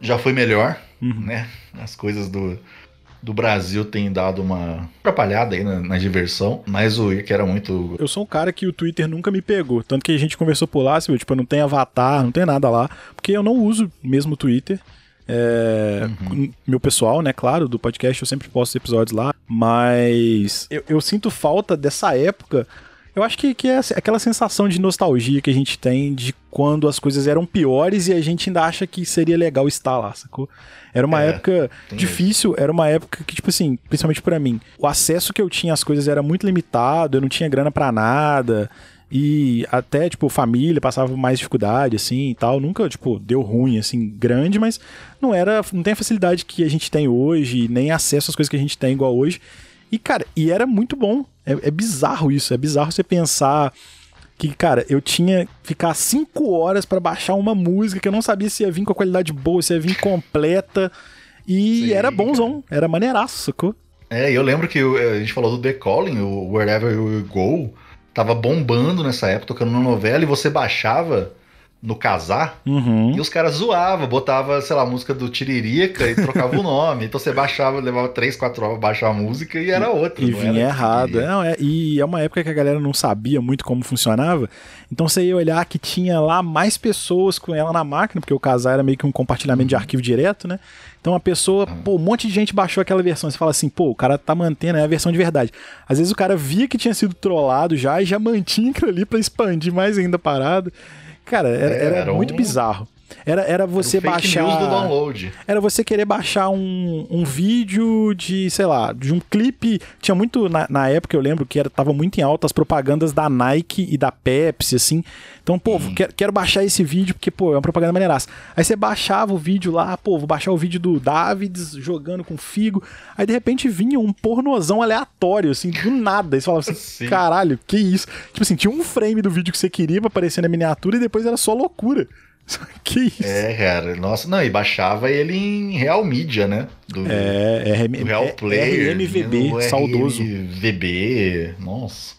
já foi melhor, Uhum. né? As coisas do, do Brasil têm dado uma atrapalhada aí na, na diversão, mas o IRC era muito. Eu sou um cara que o Twitter nunca me pegou. Tanto que a gente conversou por lá, assim, tipo, eu não tenho avatar, não tem nada lá. Porque eu não uso mesmo o Twitter. É, Meu pessoal, né, claro, do podcast eu sempre posto episódios lá. Mas eu, eu sinto falta dessa época. Eu acho que, que é aquela sensação de nostalgia que a gente tem de quando as coisas eram piores e a gente ainda acha que seria legal estar lá, sacou? Era uma É, época difícil, era uma época que, tipo assim, principalmente pra mim, o acesso que eu tinha às coisas era muito limitado, eu não tinha grana pra nada. E até, tipo, família passava mais dificuldade, assim, e tal. Nunca, tipo, deu ruim, assim, grande, mas não era... Não tem a facilidade que a gente tem hoje, nem acesso às coisas que a gente tem igual hoje. E, cara, e era muito bom. É, é bizarro isso, é bizarro você pensar que, cara, eu tinha que ficar cinco horas pra baixar uma música que eu não sabia se ia vir com a qualidade boa, se ia vir completa. E Sim, era bonzão, era maneiraço, sacou? É, eu lembro que a gente falou do The Calling, o Wherever You Go, tava bombando nessa época, tocando na novela, e você baixava no casar. Uhum. E os caras zoavam, botava, sei lá, a música do Tiririca e trocava o (laughs) nome. Então você baixava, levava 3, 4 horas pra baixar a música e era outra. E vinha era errado. que- Não, é, e é uma época que a galera não sabia muito como funcionava. Então você ia olhar que tinha lá mais pessoas com ela na máquina, porque o casar era meio que um compartilhamento de arquivo direto, né? Então a pessoa, pô, um monte de gente baixou aquela versão. Você fala assim, pô, o cara tá mantendo é a versão de verdade. Às vezes o cara via que tinha sido trollado já e já mantinha aquilo ali pra expandir mais ainda a parada. Cara, era, era era muito um- bizarro. Era, era você fake baixar. do download. Era você querer baixar um, um vídeo de, sei lá, de um clipe. Tinha muito, na, na época eu lembro que era, tava muito em alta as propagandas da Nike e da Pepsi, assim. Então, pô, quero, quero baixar esse vídeo porque, pô, é uma propaganda maneiraça. Aí você baixava o vídeo lá, pô, vou baixar o vídeo do Davids jogando com Figo. Aí de repente vinha um pornozão aleatório, assim, do nada. Aí você falava assim, (laughs) Sim. caralho, que isso? Tipo assim, tinha um frame do vídeo que você queria pra aparecer na miniatura e depois era só loucura. (laughs) Que isso? É, cara. Nossa, não, e baixava ele em Real Mídia, né? Do, É, é, do Real Player. RMVB, no saudoso. RMVB, nossa.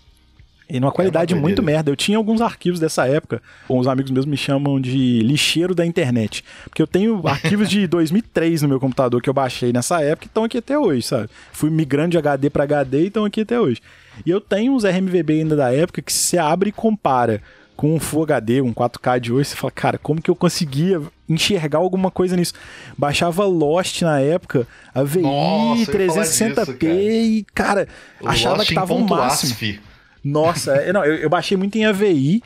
E numa qualidade É muito merda. Eu tinha alguns arquivos dessa época. Uns amigos meus me chamam de lixeiro da internet. Porque eu tenho arquivos de (laughs) 2003 no meu computador que eu baixei nessa época e estão aqui até hoje, sabe? Fui migrando de HD para HD e estão aqui até hoje. E eu tenho uns RMVB ainda da época que se abre e compara com um Full HD, um 4K de hoje, você fala, cara, como que eu conseguia enxergar alguma coisa nisso? Baixava Lost na época, Nossa, falar disso, 360p cara. e, cara, O achava Lost que tava um ponto máximo. ASF. Nossa, é, não, eu, eu baixei muito em AVI,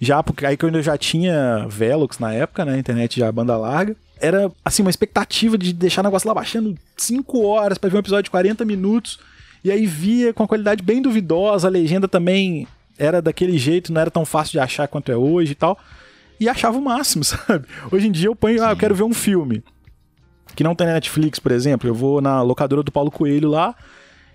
já, porque aí quando eu já tinha Velox na época, né? Internet já banda larga. Era, assim, uma expectativa de deixar o negócio lá baixando 5 horas pra ver um episódio de 40 minutos. E aí via com uma qualidade bem duvidosa, a legenda também era daquele jeito, não era tão fácil de achar quanto é hoje e tal. E achava o máximo, (laughs) sabe? Hoje em dia eu ponho, ah, eu quero ver um filme que não tem na Netflix, por exemplo. Eu vou na locadora do Paulo Coelho lá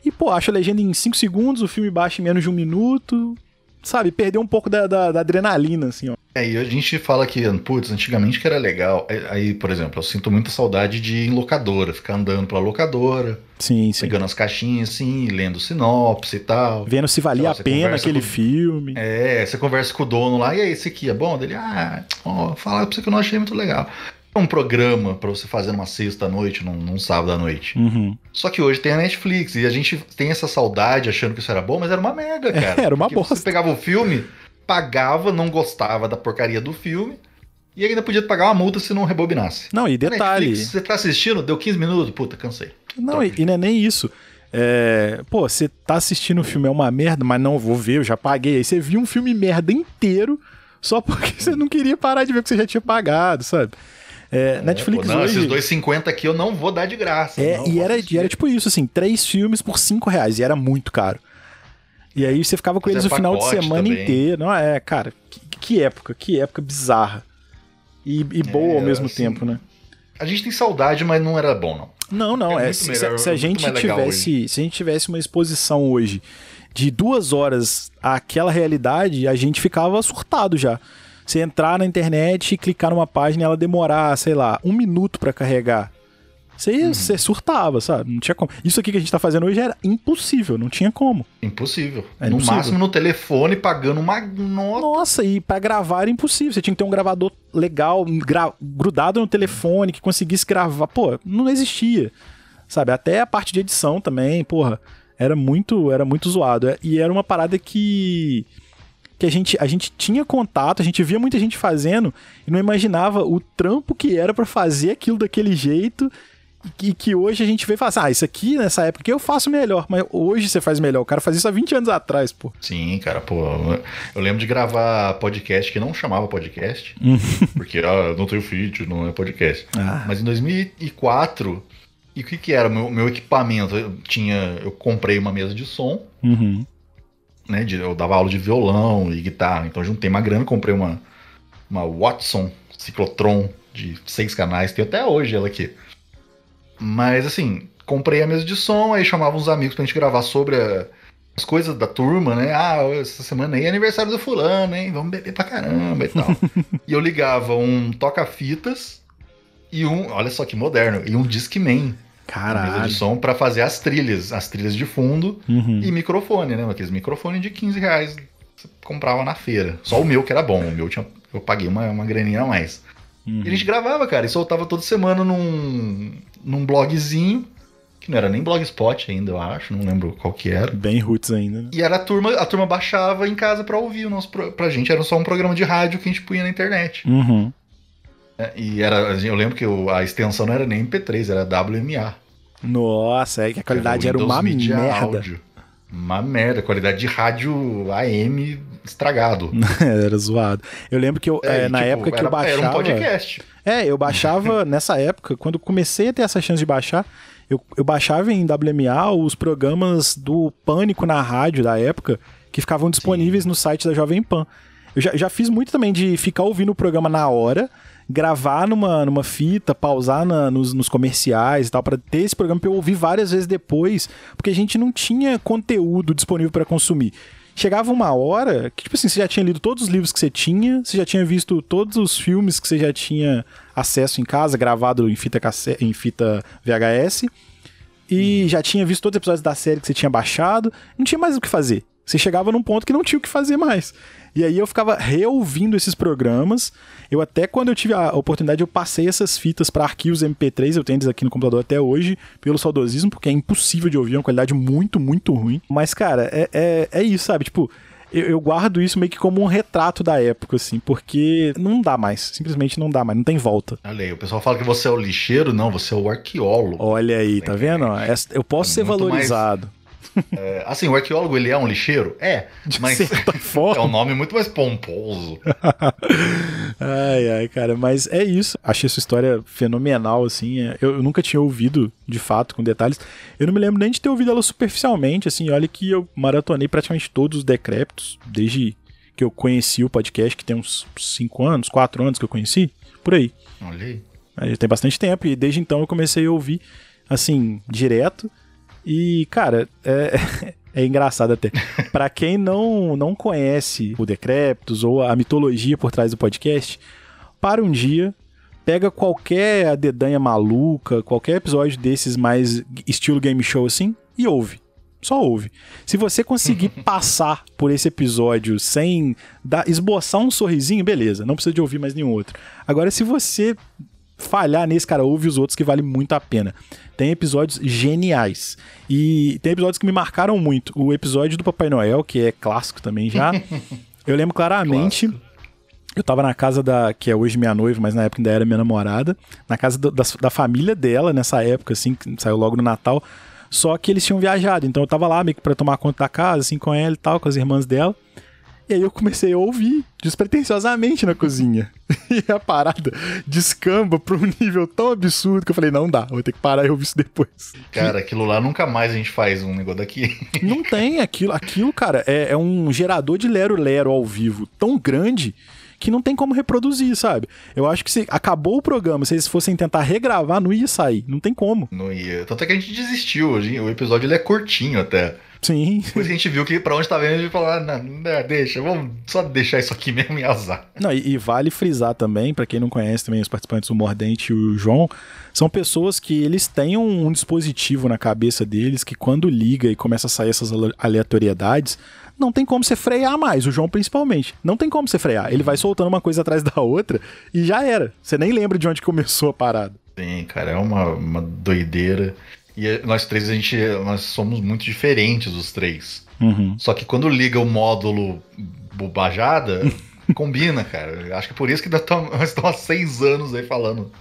e, pô, acho a legenda em 5 segundos, o filme baixa em menos de um minuto. Sabe, perdeu um pouco da, da- da adrenalina, assim, ó. É, e a gente fala que, putz, antigamente que era legal. Aí- Aí, por exemplo, eu sinto muita saudade de ir em locadora, ficar andando pela locadora, Sim, sim. pegando as caixinhas assim, lendo sinopse e tal. Vendo se valia Então, a pena aquele com- filme. É, você conversa com o dono lá, e aí, esse aqui é bom? Dele, ah, ó, falar pra você que eu não achei muito legal. É um programa pra você fazer numa sexta à noite, num, num sábado à noite. Uhum. Só que hoje tem a Netflix e a gente tem essa saudade achando que isso era bom, mas era uma merda, cara. era uma Porque bosta. Você pegava o filme, pagava, não gostava da porcaria do filme e ainda podia pagar uma multa se não rebobinasse. Não, e detalhe. Netflix, você tá assistindo, deu 15 minutos, puta, cansei. Não, e, e não é nem isso. É, pô, você tá assistindo o filme, é uma merda, mas não vou ver, eu já paguei. Aí você viu um filme merda inteiro só porque (laughs) você não queria parar de ver porque você já tinha pagado, sabe? É, Netflix Pô, não, hoje. esses 2,50 aqui eu não vou dar de graça. É, não, e era, assistir. era tipo isso, assim, três filmes por cinco reais, e era muito caro. E aí você ficava com Mas eles é o final de semana também. inteiro. Não, é, cara, que, que época, que época bizarra. E, e boa ao É, mesmo assim, tempo, né? A gente tem saudade, mas não era bom, não. Não, não, é, é se, melhor, se, a gente tivesse, se a gente tivesse uma exposição hoje de duas horas àquela realidade, a gente ficava surtado já. Você entrar na internet e clicar numa página e ela demorar, sei lá, um minuto para carregar. Você, uhum. você surtava, sabe? Não tinha como. Isso aqui que a gente tá fazendo hoje era impossível, não tinha como. Impossível. É no impossível. máximo no telefone, pagando uma nota. Nossa, e para gravar era impossível. Você tinha que ter um gravador legal, gra... grudado no telefone, que conseguisse gravar. Pô, não existia. Sabe? Até a parte de edição também, porra. Era muito, era muito zoado. E era uma parada que que a gente, a gente tinha contato, a gente via muita gente fazendo e não imaginava o trampo que era para fazer aquilo daquele jeito e que hoje a gente vê e fala assim, ah, isso aqui nessa época que eu faço melhor, mas hoje você faz melhor. O cara fazia isso há 20 anos atrás, pô. Sim, cara, pô. Eu lembro de gravar podcast que não chamava podcast, (laughs) porque ah, não tenho vídeo, não é podcast. Ah. Mas em 2004, e o que que era o meu, meu equipamento? Eu tinha, eu comprei uma mesa de som, uhum. Né, de, eu dava aula de violão e guitarra, então juntei uma grana, comprei uma, uma Watson Ciclotron de seis canais, tem até hoje ela aqui. Mas assim, comprei a mesa de som, aí chamava uns amigos pra gente gravar sobre a, as coisas da turma, né? Ah, essa semana aí é aniversário do fulano, hein? Vamos beber pra caramba e tal. (laughs) e eu ligava um toca-fitas e um, olha só que moderno, e um Discman. Caralho. Mesa de som para fazer as trilhas, as trilhas de fundo uhum. e microfone, né? Aqueles microfones de 15 reais você comprava na feira. Só o meu que era bom, o meu tinha, eu paguei uma, uma graninha a mais. Uhum. E a gente gravava, cara, e soltava toda semana num, num blogzinho, que não era nem blogspot ainda, eu acho, não lembro qual que era. Bem roots ainda. Né? E era a turma, a turma baixava em casa pra ouvir o nosso, pra gente, era só um programa de rádio que a gente punha na internet. Uhum. É, e era, eu lembro que a extensão não era nem MP3, era WMA. Nossa, é que a qualidade era, era uma merda. Áudio. Uma merda, qualidade de rádio AM estragado. (laughs) era zoado. Eu lembro que eu, é, é, na tipo, época que eu baixava. Era um podcast. É, eu baixava (laughs) nessa época, quando comecei a ter essa chance de baixar, eu, eu baixava em WMA os programas do Pânico na rádio da época, que ficavam disponíveis Sim. no site da Jovem Pan. Eu já, já fiz muito também de ficar ouvindo o programa na hora, gravar numa, numa fita, pausar na, nos, nos comerciais e tal, para ter esse programa pra eu ouvir várias vezes depois, porque a gente não tinha conteúdo disponível para consumir. Chegava uma hora que, tipo assim, você já tinha lido todos os livros que você tinha, você já tinha visto todos os filmes que você já tinha acesso em casa, gravado em fita, em fita VHS, e já tinha visto todos os episódios da série que você tinha baixado, não tinha mais o que fazer. Você chegava num ponto que não tinha o que fazer mais. E aí eu ficava reouvindo esses programas. Eu até quando eu tive a oportunidade, eu passei essas fitas para arquivos MP3, eu tenho eles aqui no computador até hoje, pelo saudosismo, porque é impossível de ouvir, é uma qualidade muito, muito ruim. Mas, cara, é, é, é isso, sabe? Tipo, eu, guardo isso meio que como um retrato da época, assim, porque não dá mais. Simplesmente não dá mais, não tem volta. Olha aí, o pessoal fala que você é o lixeiro, não, você é o arqueólogo. Olha aí, tá vendo? Eu posso é ser valorizado. Mais é, assim, o arqueólogo ele é um lixeiro? É, De mas (laughs) é um nome muito mais pomposo. (laughs) ai, ai, cara, mas é isso. Achei essa história fenomenal, assim. É, eu, eu, nunca tinha ouvido, de fato, com detalhes. Eu não me lembro nem de ter ouvido ela superficialmente, assim. Olha que eu maratonei praticamente todos os decrépitos, desde que eu conheci o podcast, que tem uns 5 anos, 4 anos que eu conheci, por aí. Aí. Tem bastante tempo, e desde então eu comecei a ouvir, assim, direto. E, cara, é, (laughs) é engraçado até. para quem não, não conhece o Decréptos ou a mitologia por trás do podcast, para um dia, pega qualquer dedanha maluca, qualquer episódio desses mais estilo game show assim e ouve. Só ouve. Se você conseguir (laughs) passar por esse episódio sem dar, esboçar um sorrisinho, beleza, não precisa de ouvir mais nenhum outro. Agora, se você falhar nesse, cara, ouve os outros que vale muito a pena. Tem episódios geniais. E tem episódios que me marcaram muito. O episódio do Papai Noel, que é clássico também já. (laughs) eu lembro claramente. Clássico. Eu tava na casa da. que é hoje minha noiva, mas na época ainda era minha namorada. Na casa do, da, da família dela, nessa época, assim, que saiu logo no Natal. Só que eles tinham viajado. Então eu tava lá meio que pra tomar conta da casa, assim, com ela e tal, com as irmãs dela. E aí eu comecei a ouvir despretensiosamente na cozinha. (laughs) E a parada descamba pra um nível tão absurdo que eu falei, não dá, vou ter que parar e ouvir isso depois. Cara, aquilo lá nunca mais a gente faz um negócio daqui. (laughs) Não tem aquilo. Aquilo, cara, é, é um gerador de lero-lero ao vivo tão grande que não tem como reproduzir, sabe? Eu acho que se acabou o programa, se eles fossem tentar regravar, não ia sair. Não tem como. Não ia. Tanto é que a gente desistiu hoje. O episódio ele é curtinho até. Sim. Depois a gente viu que pra onde tá vendo, a gente falou, ah, não, não, deixa, vamos só deixar isso aqui (laughs) mesmo e azar. Não, e, e vale frisar também, para quem não conhece também os participantes, o Mordente e o João, são pessoas que eles têm um, um dispositivo na cabeça deles que quando liga e começa a sair essas aleatoriedades, não tem como você frear mais, o João principalmente. Não tem como você frear. Ele vai soltando uma coisa atrás da outra e já era. Você nem lembra de onde começou a parada. Sim, cara, é uma, uma doideira. E nós três, a gente, nós somos muito diferentes, os três. Uhum. Só que quando liga o módulo bobajada, (laughs) combina, cara. Acho que por isso que nós estamos há seis anos aí falando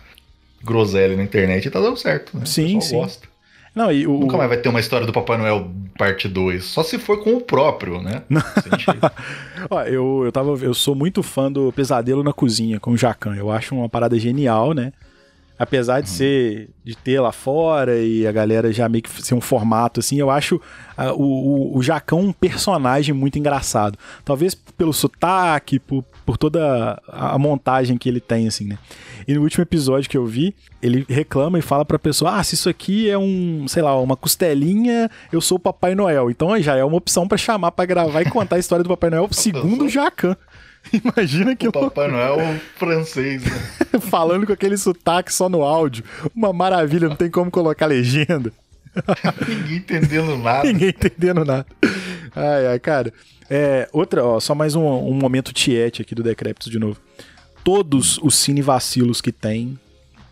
groselha na internet e tá dando certo, né? Sim, sim. Gosta. Não, e o... Nunca mais vai ter uma história do Papai Noel parte 2. Só se for com o próprio, né? (laughs) (laughs) Ó, eu, eu, tava, eu sou muito fã do Pesadelo na Cozinha com o Jacan. Eu acho uma parada genial, né? Apesar de uhum. ser de ter lá fora e a galera já meio que ser um formato assim, eu acho uh, o, o, o Jacão um personagem muito engraçado. Talvez pelo sotaque, por, por toda a, a montagem que ele tem, assim, né? E no último episódio que eu vi, ele reclama e fala pra pessoa: Ah, se isso aqui é um, sei lá, uma costelinha, eu sou o Papai Noel. Então já é uma opção para chamar para gravar e contar a história do Papai Noel (laughs) segundo o Jacan. (laughs) Imagina que o Papai Noel francês, né? (laughs) Falando com aquele sotaque só no áudio. Uma maravilha, não tem como colocar legenda. (laughs) Ninguém entendendo nada. Ninguém entendendo nada. Ai, ai, cara. É, outra, ó, só mais um, um momento tiete aqui do Decrépito de novo. Todos os cine vacilos que tem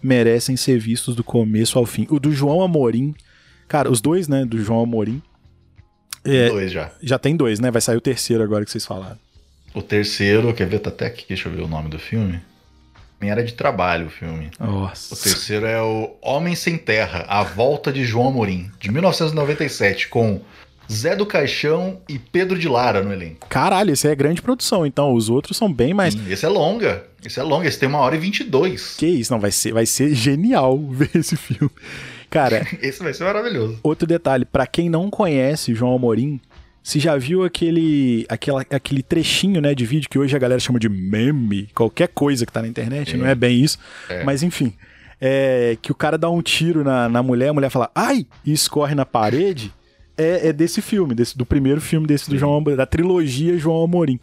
merecem ser vistos do começo ao fim. O do João Amorim, cara, os dois, né, do João Amorim. É, dois já. Já tem dois, né? Vai sair o terceiro agora que vocês falaram. O terceiro, quer ver? Tá até aqui, deixa eu ver o nome do filme. Nem era de trabalho o filme. Nossa. O terceiro é o Homem Sem Terra, A Volta de João Amorim, de 1997, com Zé do Caixão e Pedro de Lara no elenco. Caralho, esse é grande produção, então. Os outros são bem mais. Sim, esse é longa. Esse é longa, esse tem uma hora e vinte e dois. Que isso, não, vai ser, vai ser genial (laughs) ver esse filme. Cara. (laughs) esse vai ser maravilhoso. Outro detalhe, para quem não conhece João Amorim, se já viu aquele, aquela, aquele trechinho né, de vídeo que hoje a galera chama de meme, qualquer coisa que tá na internet, é. não é bem isso, é. mas enfim. É, que o cara dá um tiro na, na mulher, a mulher fala ai e escorre na parede, é, é desse filme, desse, do primeiro filme desse do João da trilogia João Amorim.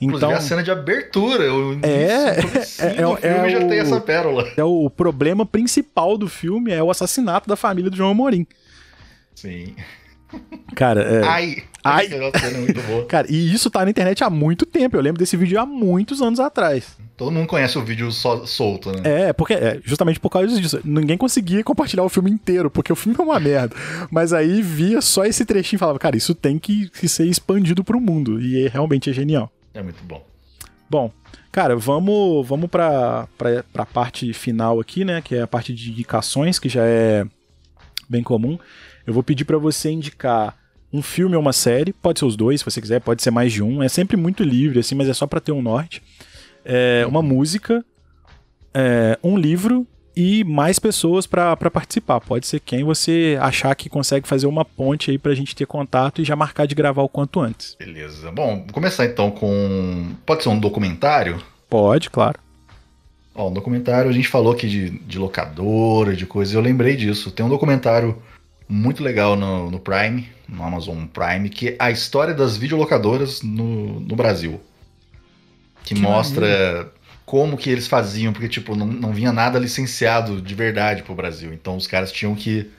Então, Inclusive a cena de abertura, o é, é, é, o filme já o, tem essa pérola. É o problema principal do filme é o assassinato da família do João Amorim. Sim. Cara, é... Ai! Ai! É Cara, e isso tá na internet há muito tempo. Eu lembro desse vídeo há muitos anos atrás. Todo mundo conhece o vídeo so, solto, né? É, porque é, justamente por causa disso. Ninguém conseguia compartilhar o filme inteiro, porque o filme é uma merda. Mas aí via só esse trechinho e falava, cara, isso tem que, que ser expandido pro mundo. E é, realmente é genial. É muito bom. Bom, cara, vamos, vamos pra, pra parte final aqui, né? Que é a parte de indicações, que já é bem comum. Eu vou pedir para você indicar um filme ou uma série, pode ser os dois, se você quiser, pode ser mais de um. É sempre muito livre, assim, mas é só para ter um norte. É, uma música, é, um livro e mais pessoas para participar. Pode ser quem você achar que consegue fazer uma ponte aí pra gente ter contato e já marcar de gravar o quanto antes. Beleza. Bom, vou começar então com. Pode ser um documentário? Pode, claro. Ó, um documentário, a gente falou aqui de, de locadora, de coisas, eu lembrei disso. Tem um documentário muito legal no, no Prime, no Amazon Prime, que é a história das videolocadoras no, no Brasil. Que, que mostra maneiro. como que eles faziam, porque tipo, não, não vinha nada licenciado de verdade pro Brasil. Então os caras tinham que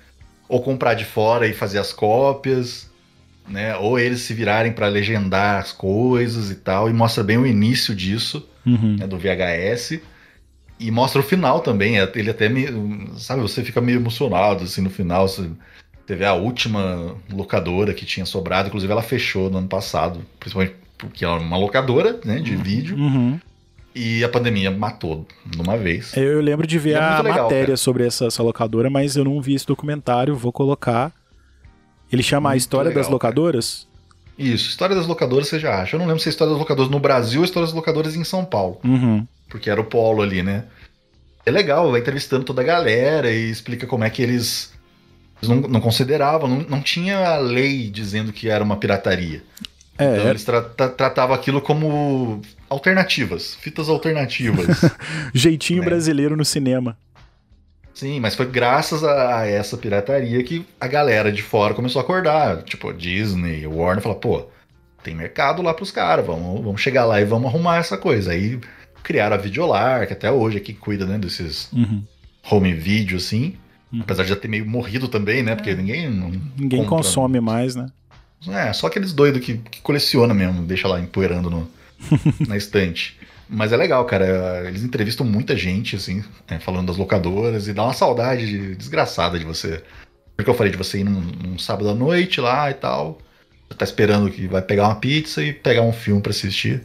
ou comprar de fora e fazer as cópias, né? Ou eles se virarem para legendar as coisas e tal. E mostra bem o início disso, uhum. né, do VHS. E mostra o final também. É, ele até me. Sabe, você fica meio emocionado assim no final. Você, Teve a última locadora que tinha sobrado, inclusive ela fechou no ano passado, principalmente porque ela é uma locadora né, de vídeo. Uhum. E a pandemia matou de uma vez. Eu lembro de ver é a legal, matéria cara. sobre essa, essa, locadora, mas eu não vi esse documentário, vou colocar. Ele chama muito A História legal, das Locadoras? Cara. Isso, História das Locadoras você já acha. Eu não lembro se é História das Locadoras no Brasil ou História das Locadoras em São Paulo. Uhum. Porque era o polo ali, né? É legal, vai entrevistando toda a galera e explica como é que eles não, não consideravam, não, não tinha a lei dizendo que era uma pirataria. É, então eles tra tra tratavam aquilo como alternativas, fitas alternativas. (laughs) Jeitinho né? brasileiro no cinema. Sim, mas foi graças a essa pirataria que a galera de fora começou a acordar. Tipo, Disney, Warner falou, pô, tem mercado lá pros caras, vamos, vamos chegar lá e vamos arrumar essa coisa. Aí criaram a Videolar, que até hoje é que cuida né, desses uhum. home video, assim. Uhum. Apesar de já ter meio morrido também, né? Porque é. ninguém. ninguém compra, consome mais, né? É, só aqueles doidos que, que coleciona mesmo, deixa lá empoeirando no, (laughs) na estante. Mas é legal, cara. Eles entrevistam muita gente, assim, é, falando das locadoras, e dá uma saudade de, desgraçada de você. Porque eu falei de você ir num, num, sábado à noite lá e tal. Você tá esperando que vai pegar uma pizza e pegar um filme para assistir.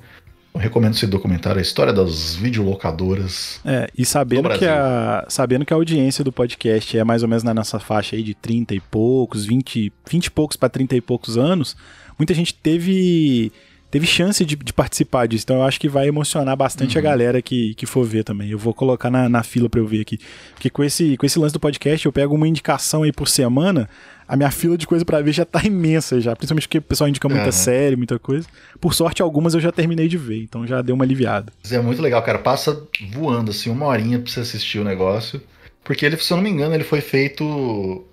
Eu recomendo esse documentário, a história das videolocadoras. É, e sabendo que, a, sabendo que a audiência do podcast é mais ou menos na nossa faixa aí de 30 e poucos, 20, 20 e poucos para 30 e poucos anos, muita gente teve teve chance de, de, participar disso. Então eu acho que vai emocionar bastante uhum. a galera que, que for ver também. Eu vou colocar na, na fila para eu ver aqui. Porque com esse, com esse lance do podcast, eu pego uma indicação aí por semana, a minha fila de coisa para ver já tá imensa já. Principalmente porque o pessoal indica muita uhum. série, muita coisa. Por sorte, algumas eu já terminei de ver, então já deu uma aliviada. É muito legal, cara. Passa voando assim, uma horinha pra você assistir o negócio. Porque ele, se eu não me engano, ele foi feito.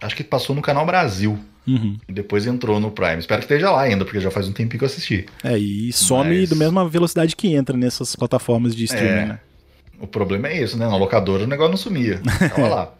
Acho que passou no Canal Brasil. Uhum. E depois entrou no Prime. Espero que esteja lá ainda, porque já faz um tempinho que eu assisti. É, e some Mas... da mesma velocidade que entra nessas plataformas de streaming, é... né? O problema é isso, né? Na locadora o negócio não sumia. Tava lá.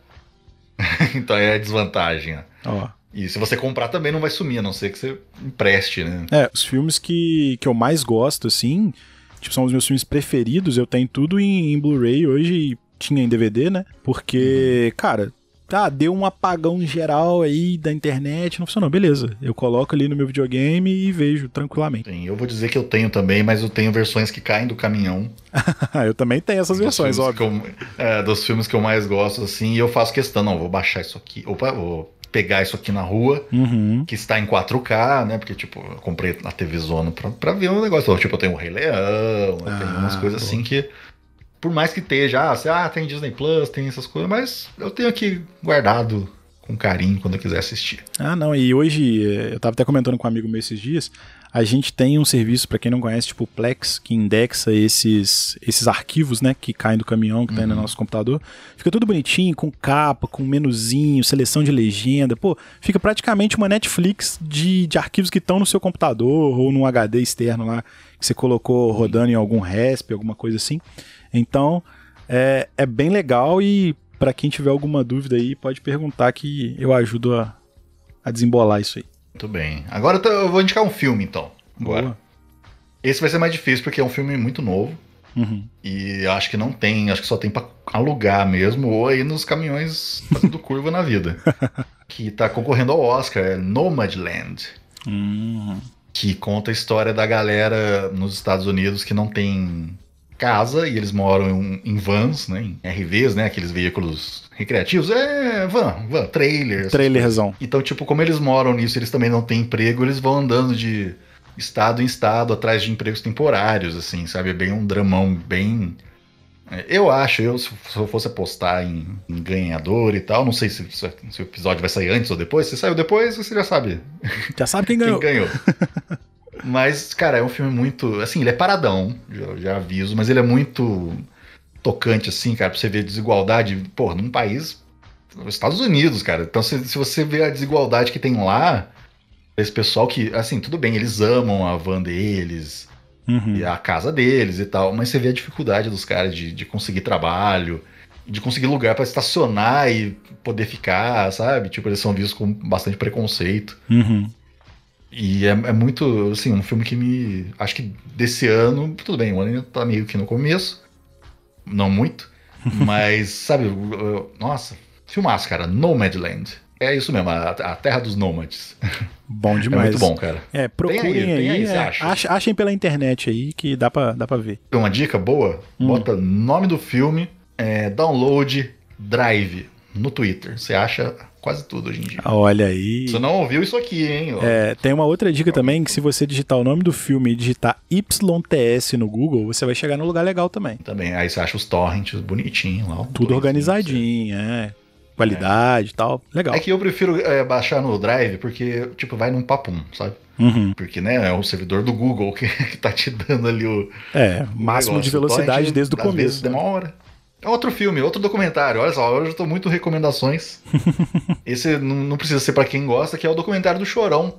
(laughs) então é a desvantagem. Ó. E se você comprar também não vai sumir, a não ser que você empreste, né? É, os filmes que, que eu mais gosto, assim, tipo, são os meus filmes preferidos, eu tenho tudo em, em Blu-ray hoje, tinha em DVD, né? Porque, uhum. cara, tá, deu um apagão geral aí da internet, não funcionou. Beleza, eu coloco ali no meu videogame e vejo tranquilamente. Sim, eu vou dizer que eu tenho também, mas eu tenho versões que caem do caminhão. (laughs) eu também tenho essas versões, óbvio. Eu, é, dos filmes que eu mais gosto, assim, e eu faço questão, não, vou baixar isso aqui. Opa, vou pegar isso aqui na rua, uhum. que está em 4K, né? Porque, tipo, eu comprei na TV Zona pra, pra ver um negócio. Tipo, eu tenho o Rei Leão, ah, tem umas coisas assim que por mais que esteja, ah, você, ah, tem Disney Plus, tem essas coisas, mas eu tenho aqui guardado com carinho quando eu quiser assistir. Ah, não, e hoje, eu tava até comentando com um amigo meu esses dias, a gente tem um serviço, para quem não conhece, tipo Plex, que indexa esses, esses arquivos, né, que caem do caminhão, que tá aí no uhum. nosso computador. Fica tudo bonitinho, com capa, com menuzinho, seleção de legenda. Pô, fica praticamente uma Netflix de, de arquivos que estão no seu computador ou num HD externo lá, que você colocou rodando em algum RESP, alguma coisa assim. Então, é, é bem legal e para quem tiver alguma dúvida aí, pode perguntar que eu ajudo a, a desembolar isso aí. Muito bem. Agora eu vou indicar um filme, então. Agora. Boa. Esse vai ser mais difícil porque é um filme muito novo. Uhum. E acho que não tem, acho que só tem pra alugar mesmo, ou aí nos caminhões fazendo (laughs) curva na vida. Que tá concorrendo ao Oscar, é Nomadland. Uhum. Que conta a história da galera nos Estados Unidos que não tem casa e eles moram em, vans, né, em RVs, né, aqueles veículos recreativos, é van, van, trailer. Trailerzão. Então, tipo, como eles moram nisso, eles também não têm emprego, eles vão andando de estado em estado atrás de empregos temporários, assim, sabe? É bem um dramão bem é, eu acho, eu se eu fosse apostar em, em ganhador e tal, não sei se, se, o episódio vai sair antes ou depois. Se saiu depois, você já sabe. Já sabe quem ganhou. (laughs) Quem ganhou. (laughs) Mas, cara, é um filme muito. Assim, ele é paradão, já, já aviso, mas ele é muito tocante, assim, cara, pra você ver a desigualdade. Pô, num país. Estados Unidos, cara. Então, se, se você vê a desigualdade que tem lá, esse pessoal que, assim, tudo bem, eles amam a van deles, uhum. e a casa deles e tal, mas você vê a dificuldade dos caras de, de conseguir trabalho, de conseguir lugar para estacionar e poder ficar, sabe? Tipo, eles são vistos com bastante preconceito. Uhum. E é, é, muito, assim, um filme que me. Acho que desse ano, tudo bem, o ano ainda tá meio que no começo. Não muito. (laughs) mas, sabe, nossa, filmaço, cara. Nomadland. É isso mesmo, a, a terra dos nômades. Bom demais. (laughs) É muito bom, cara. É, procurem tem aí. aí, aí é, achem pela internet aí que dá pra, dá pra ver. Uma dica boa: hum. bota nome do filme, é, download, drive no Twitter. Você acha quase tudo hoje em dia. Olha aí. Você não ouviu isso aqui, hein? É, tem uma outra dica também, que se você digitar o nome do filme e digitar YTS no Google, você vai chegar no lugar legal também. Também, aí você acha os torrents bonitinhos lá. Tudo organizadinho, é. qualidade e tal. Legal. É que eu prefiro é, baixar no Drive porque, tipo, vai num papum, sabe? Uhum. Porque, né, é o servidor do Google (laughs) que, que tá te dando ali o. É, máximo de negócio. velocidade Torrent, desde o às vezes, começo. né? demora. É outro filme, outro documentário. Olha só, hoje eu tô muito recomendações. (laughs) Esse não, precisa ser pra quem gosta, que é o documentário do Chorão.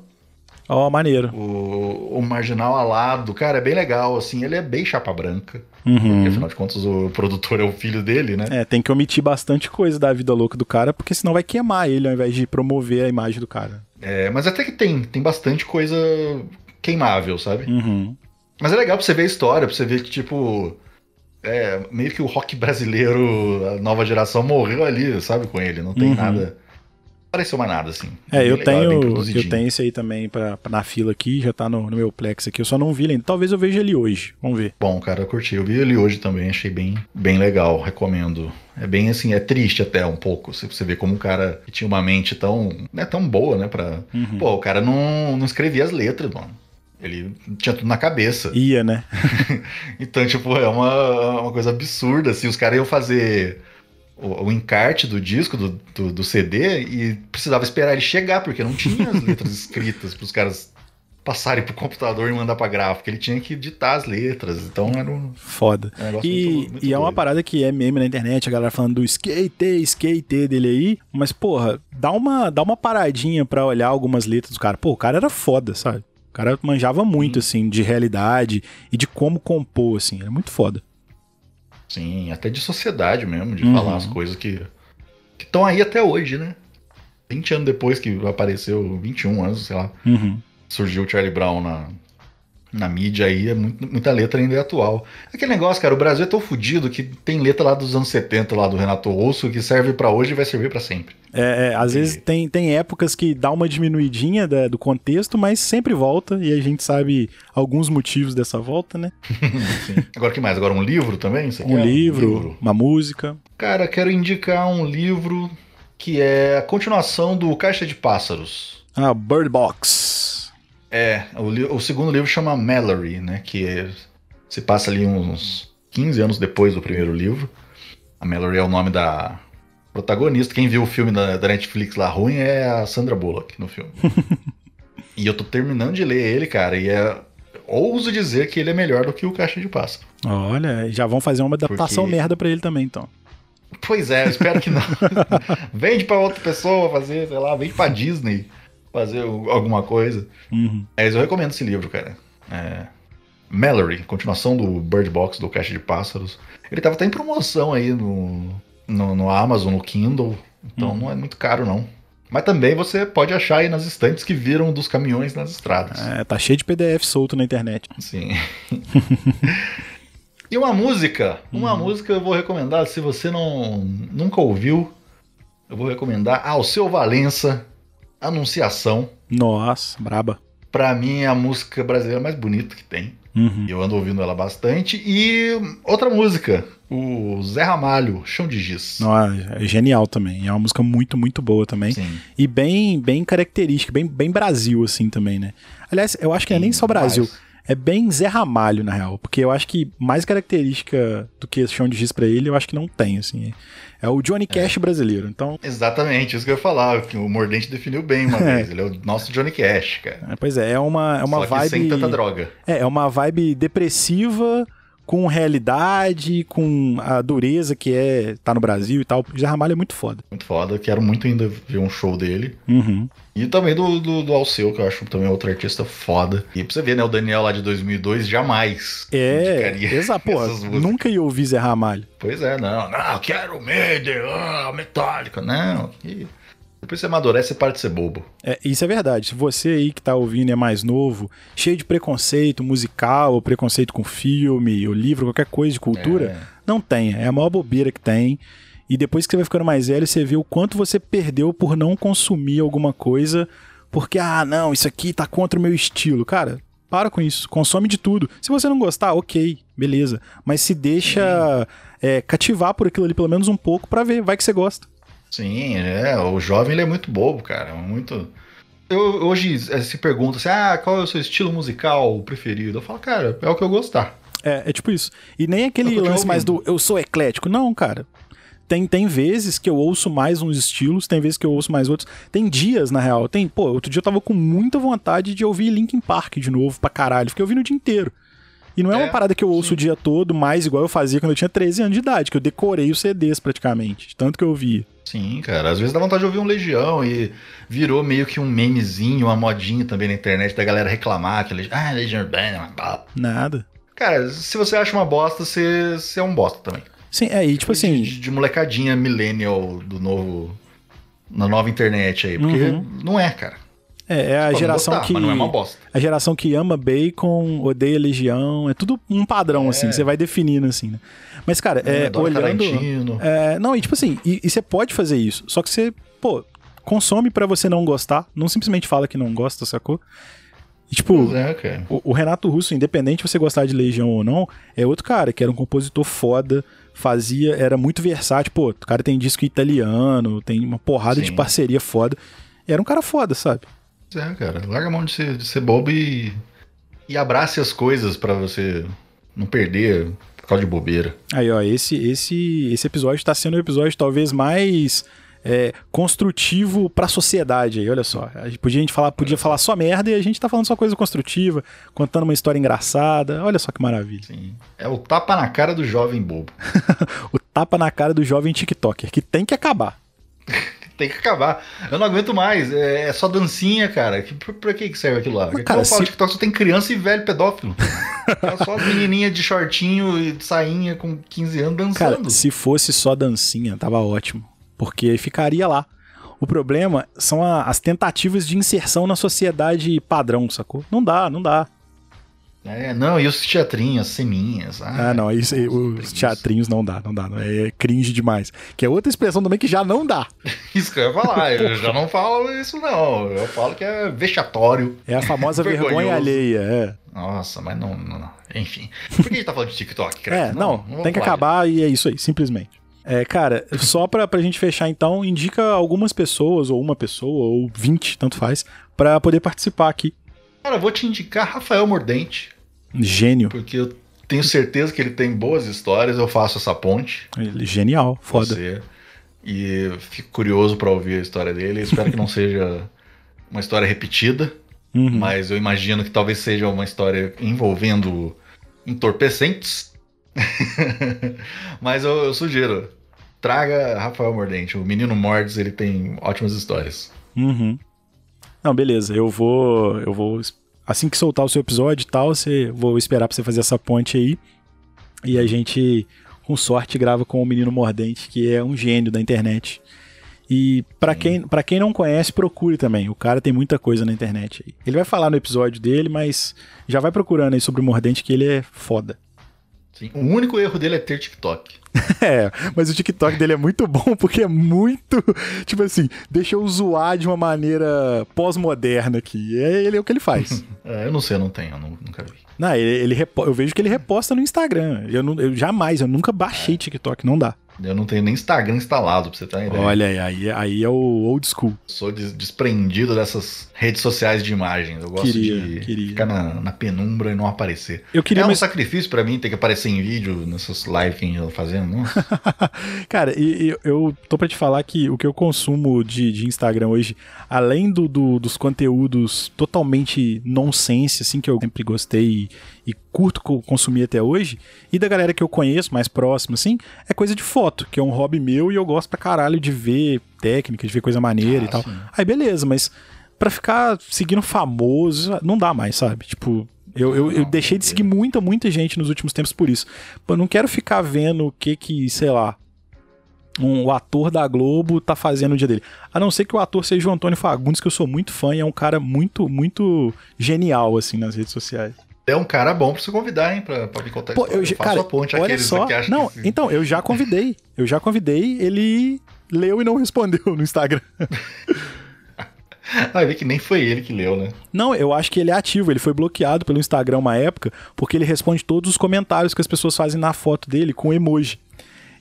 Ó, maneiro. O, o Marginal Alado. Cara, é bem legal, assim. Ele é bem chapa branca. Uhum. Porque, afinal de contas, o produtor é o filho dele, né? É, tem que omitir bastante coisa da vida louca do cara, porque senão vai queimar ele ao invés de promover a imagem do cara. É, mas até que tem. Tem bastante coisa queimável, sabe? Uhum. Mas é legal pra você ver a história, pra você ver que, tipo. É, meio que o rock brasileiro, a nova geração, morreu ali, sabe, com ele. Não tem Uhum. nada. Não pareceu mais nada, assim. É, eu legal, tenho, eu tenho esse aí também pra, pra- na fila aqui, já tá no, no meu Plex aqui. Eu só não vi ele ainda. Talvez eu veja ele hoje. Vamos ver. Bom, cara, eu curti. Eu vi ele hoje também, achei bem, bem legal, recomendo. É bem assim, é triste até um pouco. Se você vê como um cara que tinha uma mente tão, né, tão boa, né, pra... Uhum. Pô, o cara não, não escrevia as letras, mano. Ele tinha tudo na cabeça. Ia, né? (laughs) Então, tipo, é uma, uma coisa absurda, assim, os caras iam fazer o, o encarte do disco, do, do, do CD, e precisava esperar ele chegar, porque não tinha as letras (laughs) escritas para os caras passarem pro computador e mandar pra gráfica. Ele tinha que ditar as letras, então era um, Foda. um negócio E, muito, muito e é uma parada que é meme na internet, a galera falando do skate, skate dele aí. Mas, porra, dá uma, dá uma paradinha pra olhar algumas letras do cara. Pô, o cara era foda, sabe? O cara manjava muito, assim, de realidade e de como compor, assim. Era muito foda. Sim, até de sociedade mesmo, de Uhum. falar as coisas que estão aí até hoje, né? 20 anos depois que apareceu, 21 anos, sei lá, Uhum. surgiu o Charlie Brown na, na mídia aí, é muito- muita letra ainda é atual. Aquele negócio, cara, o Brasil é tão fodido que tem letra lá dos anos 70, lá do Renato Russo, que serve pra hoje e vai servir pra sempre. É, é, às vezes tem, tem épocas que dá uma diminuidinha da- do contexto, mas sempre volta e a gente sabe alguns motivos dessa volta, né? (laughs) Agora o que mais? Agora um livro também? Um quer? livro, uma música. Cara, quero indicar um livro que é a continuação do Caixa de Pássaros. Ah, Bird Box. É, o, o segundo livro chama Mallory, né? Que é- se passa ali uns 15 anos depois do primeiro livro. A Mallory é o nome da protagonista. Quem viu o filme da, da Netflix lá ruim é a Sandra Bullock no filme. (laughs) e eu tô terminando de ler ele, cara, e é. Ouso dizer que ele é melhor do que o Caixa de Pássaro. Olha, já vão fazer uma adaptação Porque- merda pra ele também, então. Pois é, eu espero que não. (laughs) vende pra outra pessoa fazer, sei lá, vende pra Disney fazer alguma coisa. Uhum. Mas eu recomendo esse livro, cara. É... Mallory, continuação do Bird Box, do Caixa de Pássaros. Ele tava até em promoção aí no, no, no Amazon, no Kindle. Então Uhum. não é muito caro, não. Mas também você pode achar aí nas estantes que viram dos caminhões nas estradas. É, tá cheio de PDF solto na internet. Sim. (laughs) e uma música. Uma Uhum. música eu vou recomendar, se você não nunca ouviu, eu vou recomendar ao seu Valença, Anunciação. Nossa, braba. Pra mim é a música brasileira mais bonita que tem. Uhum. Eu ando ouvindo ela bastante. E outra música, o Zé Ramalho, Chão de Giz. Nossa, é genial também. É uma música muito, muito boa também. Sim. E bem, bem característica, bem, bem Brasil, assim, também, né? Aliás, eu acho que não é nem só Brasil. Demais. É bem Zé Ramalho, na real. Porque eu acho que mais característica do que chão de giz pra ele, eu acho que não tem, assim. É o Johnny Cash brasileiro. Então, Exatamente, isso que eu ia falar, que o Mordente definiu bem uma É. (laughs) vez. Ele é o nosso Johnny Cash, cara. é, pois é, é uma, é uma Só vibe. sem tanta droga. É, é uma vibe depressiva com realidade, com a dureza que é tá no Brasil e tal. O Zé Ramalho é muito foda. Muito foda. Quero muito ainda ver um show dele. Uhum. E também do, do, do Alceu, que eu acho também outro artista foda. E pra você ver, né? O Daniel lá de 2002 jamais É, exato, nunca ia ouvir Zé Ramalho. Pois é, não. Não, quero Maiden, ah, Metallica. Não. E depois você amadurece, você para de ser bobo. É, isso é verdade. Se você aí que tá ouvindo é mais novo, cheio de preconceito musical, ou preconceito com filme, ou livro, qualquer coisa de cultura, É. não tenha. É a maior bobeira que tem. E depois que você vai ficando mais velho, você vê o quanto você perdeu por não consumir alguma coisa, porque, ah, não, isso aqui tá contra o meu estilo. Cara, para com isso. Consome de tudo. Se você não gostar, ok, beleza. Mas se deixa é, cativar por aquilo ali pelo menos um pouco pra ver. Vai que você gosta. Sim, é. O jovem ele é muito bobo, cara. Muito. Eu, hoje eh, se pergunta assim: ah, qual é o seu estilo musical preferido? Eu falo, cara, é o que eu gostar. É, é tipo isso. E nem aquele lance mais do eu sou eclético. Não, cara. Tem, tem vezes que eu ouço mais uns estilos, tem vezes que eu ouço mais outros. Tem dias, na real. Tem, pô, outro dia eu tava com muita vontade de ouvir Linkin Park de novo pra caralho. Fiquei ouvindo o dia inteiro. E não é, é uma parada que eu ouço sim. o dia todo, mais igual eu fazia quando eu tinha 13 anos de idade, que eu decorei os CDs praticamente, tanto que eu ouvia. Sim, cara. Às vezes dá vontade de ouvir um Legião e virou meio que um memezinho, uma modinha também na internet da galera reclamar que ah, Legião Urbana, Nada. Cara, se você acha uma bosta, você, você é um bosta também. Sim, é, e tipo assim. De, de, molecadinha millennial do novo. Na nova internet aí. Porque uhum. não é, cara. É, é a Pode geração que. Mas não é uma bosta. A geração que ama bacon, odeia legião. É tudo um padrão, é. assim. Você vai definindo, assim, né? Mas, cara, é, é olhando. É, não, e tipo assim, e, e você pode fazer isso. Só que você, pô, consome para você não gostar. Não simplesmente fala que não gosta, sacou? E, tipo, é, o, o, Renato Russo, independente de você gostar de Legião ou não, é outro cara que era um compositor foda, fazia, era muito versátil. Pô, o cara tem disco italiano, tem uma porrada Sim. de parceria foda. Era um cara foda, sabe? É, cara. Larga a mão de ser, de ser bobo e, e abrace as coisas para você não perder por causa de bobeira. Aí, ó, esse, esse, esse episódio tá sendo o episódio talvez mais é, construtivo para a sociedade aí, olha só. A gente podia, a gente falar, podia falar só merda e a gente tá falando só coisa construtiva, contando uma história engraçada. Olha só que maravilha. Sim. É o tapa na cara do jovem bobo. (laughs) o tapa na cara do jovem TikToker, que tem que acabar. Tem que acabar. Eu não aguento mais. É, é só dancinha, cara. Que, pra, pra que serve aquilo lá? Mas, cara, eu falo, se... TikTok só tem criança e velho pedófilo. (laughs) tá só menininha de shortinho e sainha com 15 anos dançando. Cara, se fosse só dancinha, tava ótimo porque ficaria lá. O problema são a, as tentativas de inserção na sociedade padrão, sacou? Não dá, não dá. É, não, e os teatrinhos, as ceninhas. Ah, ah não, isso, os teatrinhos não dá, não dá. Não, é cringe demais. Que é outra expressão também que já não dá. (laughs) isso que eu ia falar, eu já não falo isso não. Eu falo que é vexatório. É a famosa (laughs) vergonha alheia, é. Nossa, mas não, não, Enfim. Por que a gente tá falando de TikTok, cara? É, não, não, não tem que acabar e é isso aí, simplesmente. É, cara, só pra, pra gente fechar então, indica algumas pessoas, ou uma pessoa, ou 20, tanto faz, para poder participar aqui. Cara, vou te indicar Rafael Mordente. Gênio. Porque eu tenho certeza que ele tem boas histórias, eu faço essa ponte. Ele, genial, foda. Você. E fico curioso para ouvir a história dele. Espero que não (laughs) seja uma história repetida, uhum. mas eu imagino que talvez seja uma história envolvendo entorpecentes (laughs) Mas eu, eu, sugiro, traga Rafael Mordente. O Menino Mordes, ele tem ótimas histórias. Uhum. Não, beleza. Eu vou, eu vou assim que soltar o seu episódio e tal, você vou esperar para você fazer essa ponte aí. E a gente, com sorte, grava com o Menino Mordente, que é um gênio da internet. E para quem, pra quem não conhece, procure também. O cara tem muita coisa na internet aí. Ele vai falar no episódio dele, mas já vai procurando aí sobre o Mordente que ele é foda. Sim. O único erro dele é ter TikTok. (laughs) é, mas o TikTok dele é muito bom (laughs) porque é muito, tipo assim, deixa eu zoar de uma maneira pós-moderna aqui. É ele é o que ele faz. (laughs) é, eu não sei, eu não tenho, eu nunca vi. Não, ele, ele eu vejo que ele reposta no Instagram. Eu, não, eu jamais, eu nunca baixei é. TikTok, não dá. Eu não tenho nem Instagram instalado, pra você ter uma ideia. Olha aí, aí, aí é o old school. Sou desprendido dessas redes sociais de imagens. Eu gosto queria, de queria. ficar na, na, penumbra e não aparecer. Eu queria, é um mas... sacrifício para mim ter que aparecer em vídeo nessas lives que a gente tá fazendo, não? (laughs) Cara, e, e, eu tô pra te falar que o que eu consumo de, de Instagram hoje, além do, do, dos conteúdos totalmente nonsense, assim, que eu sempre gostei e, curto consumir até hoje, e da galera que eu conheço, mais próximo, assim, é coisa de foto, que é um hobby meu e eu gosto pra caralho de ver técnica, de ver coisa maneira ah, e tal. Sim. Aí beleza, mas para ficar seguindo famoso, não dá mais, sabe? Tipo, eu, eu, eu, deixei de seguir muita, muita gente nos últimos tempos por isso. Eu não quero ficar vendo o que que, sei lá, um, o ator da Globo tá fazendo no dia dele. A não ser que o ator seja o Antônio Fagundes, que eu sou muito fã e é um cara muito, muito genial, assim, nas redes sociais. É um cara bom pra você convidar, hein, pra, pra me contar Pô, eu, cara, a ponte olha só, que Não, que... então, eu já convidei. Eu já convidei, ele leu e não respondeu no Instagram. Vai ver que nem foi ele que leu, né? Não, eu acho que ele é ativo. Ele foi bloqueado pelo Instagram uma época, porque ele responde todos os comentários que as pessoas fazem na foto dele com emoji.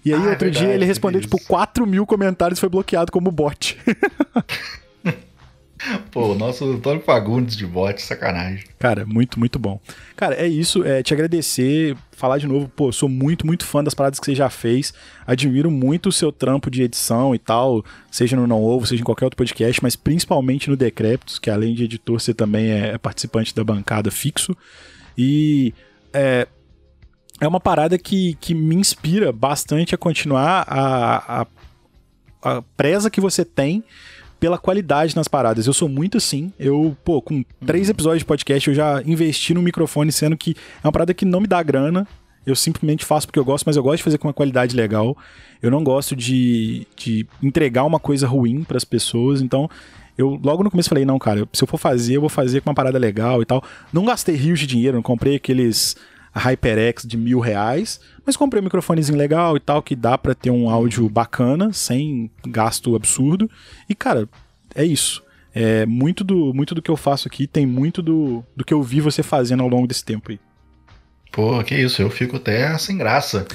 E aí, ah, é outro é verdade, dia, ele respondeu, tipo, 4 mil comentários e foi bloqueado como bot. (laughs) Pô, o nosso Antônio Fagundes de bote, sacanagem. Cara, muito, muito bom. Cara, é isso. É te agradecer, falar de novo. Pô, sou muito, muito fã das paradas que você já fez. Admiro muito o seu trampo de edição e tal, seja no Não Ovo, seja em qualquer outro podcast, mas principalmente no Decréptos, que além de editor, você também é participante da bancada fixo. E é, é uma parada que, que me inspira bastante a continuar a, a, a presa que você tem pela qualidade nas paradas. Eu sou muito assim. Eu, pô, com três uhum. episódios de podcast, eu já investi no microfone, sendo que é uma parada que não me dá grana. Eu simplesmente faço porque eu gosto, mas eu gosto de fazer com uma qualidade legal. Eu não gosto de, de entregar uma coisa ruim para as pessoas. Então, eu logo no começo falei: não, cara, se eu for fazer, eu vou fazer com uma parada legal e tal. Não gastei rios de dinheiro, não comprei aqueles HyperX de mil reais, mas comprei um microfonezinho legal e tal, que dá para ter um áudio bacana, sem gasto absurdo. E, cara, é isso. É, muito, do, muito do que eu faço aqui tem muito do, do que eu vi você fazendo ao longo desse tempo aí. Pô, que isso, eu fico até sem graça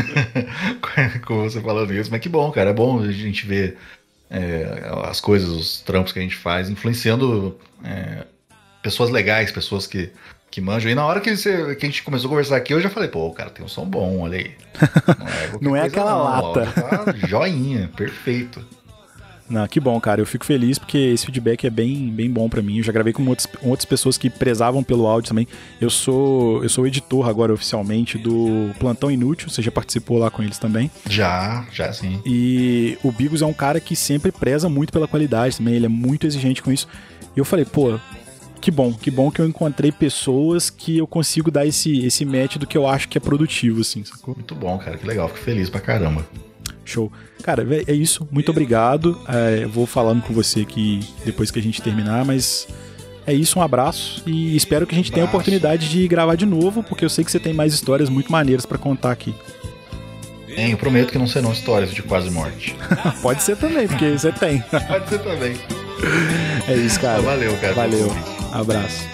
(laughs) (laughs) com você falando isso, mas que bom, cara, é bom a gente ver é, as coisas, os trampos que a gente faz, influenciando é, pessoas legais, pessoas que que manjam. E na hora que, você, que a gente começou a conversar aqui, eu já falei, pô, cara, tem um som bom, olha aí. (laughs) Não é, não é aquela não, lata. Tá joinha, perfeito. Não, que bom, cara. Eu fico feliz porque esse feedback é bem, bem bom para mim. Eu já gravei com outras, outras pessoas que prezavam pelo áudio também. Eu sou eu sou editor agora oficialmente do Plantão Inútil. Você já participou lá com eles também? Já, já sim. E o Bigos é um cara que sempre preza muito pela qualidade também. Ele é muito exigente com isso. E eu falei, pô, que bom, que bom que eu encontrei pessoas que eu consigo dar esse, esse match do que eu acho que é produtivo, assim, sacou? Muito bom, cara, que legal, fico feliz pra caramba. Show. Cara, é isso, muito obrigado. É, vou falando com você aqui depois que a gente terminar, mas é isso, um abraço e espero que a gente tenha a oportunidade de gravar de novo, porque eu sei que você tem mais histórias muito maneiras para contar aqui. Tem, eu prometo que não serão histórias de quase morte. (laughs) Pode ser também, porque você tem. Pode ser também. É isso, cara. Valeu, cara. Valeu. Abraço.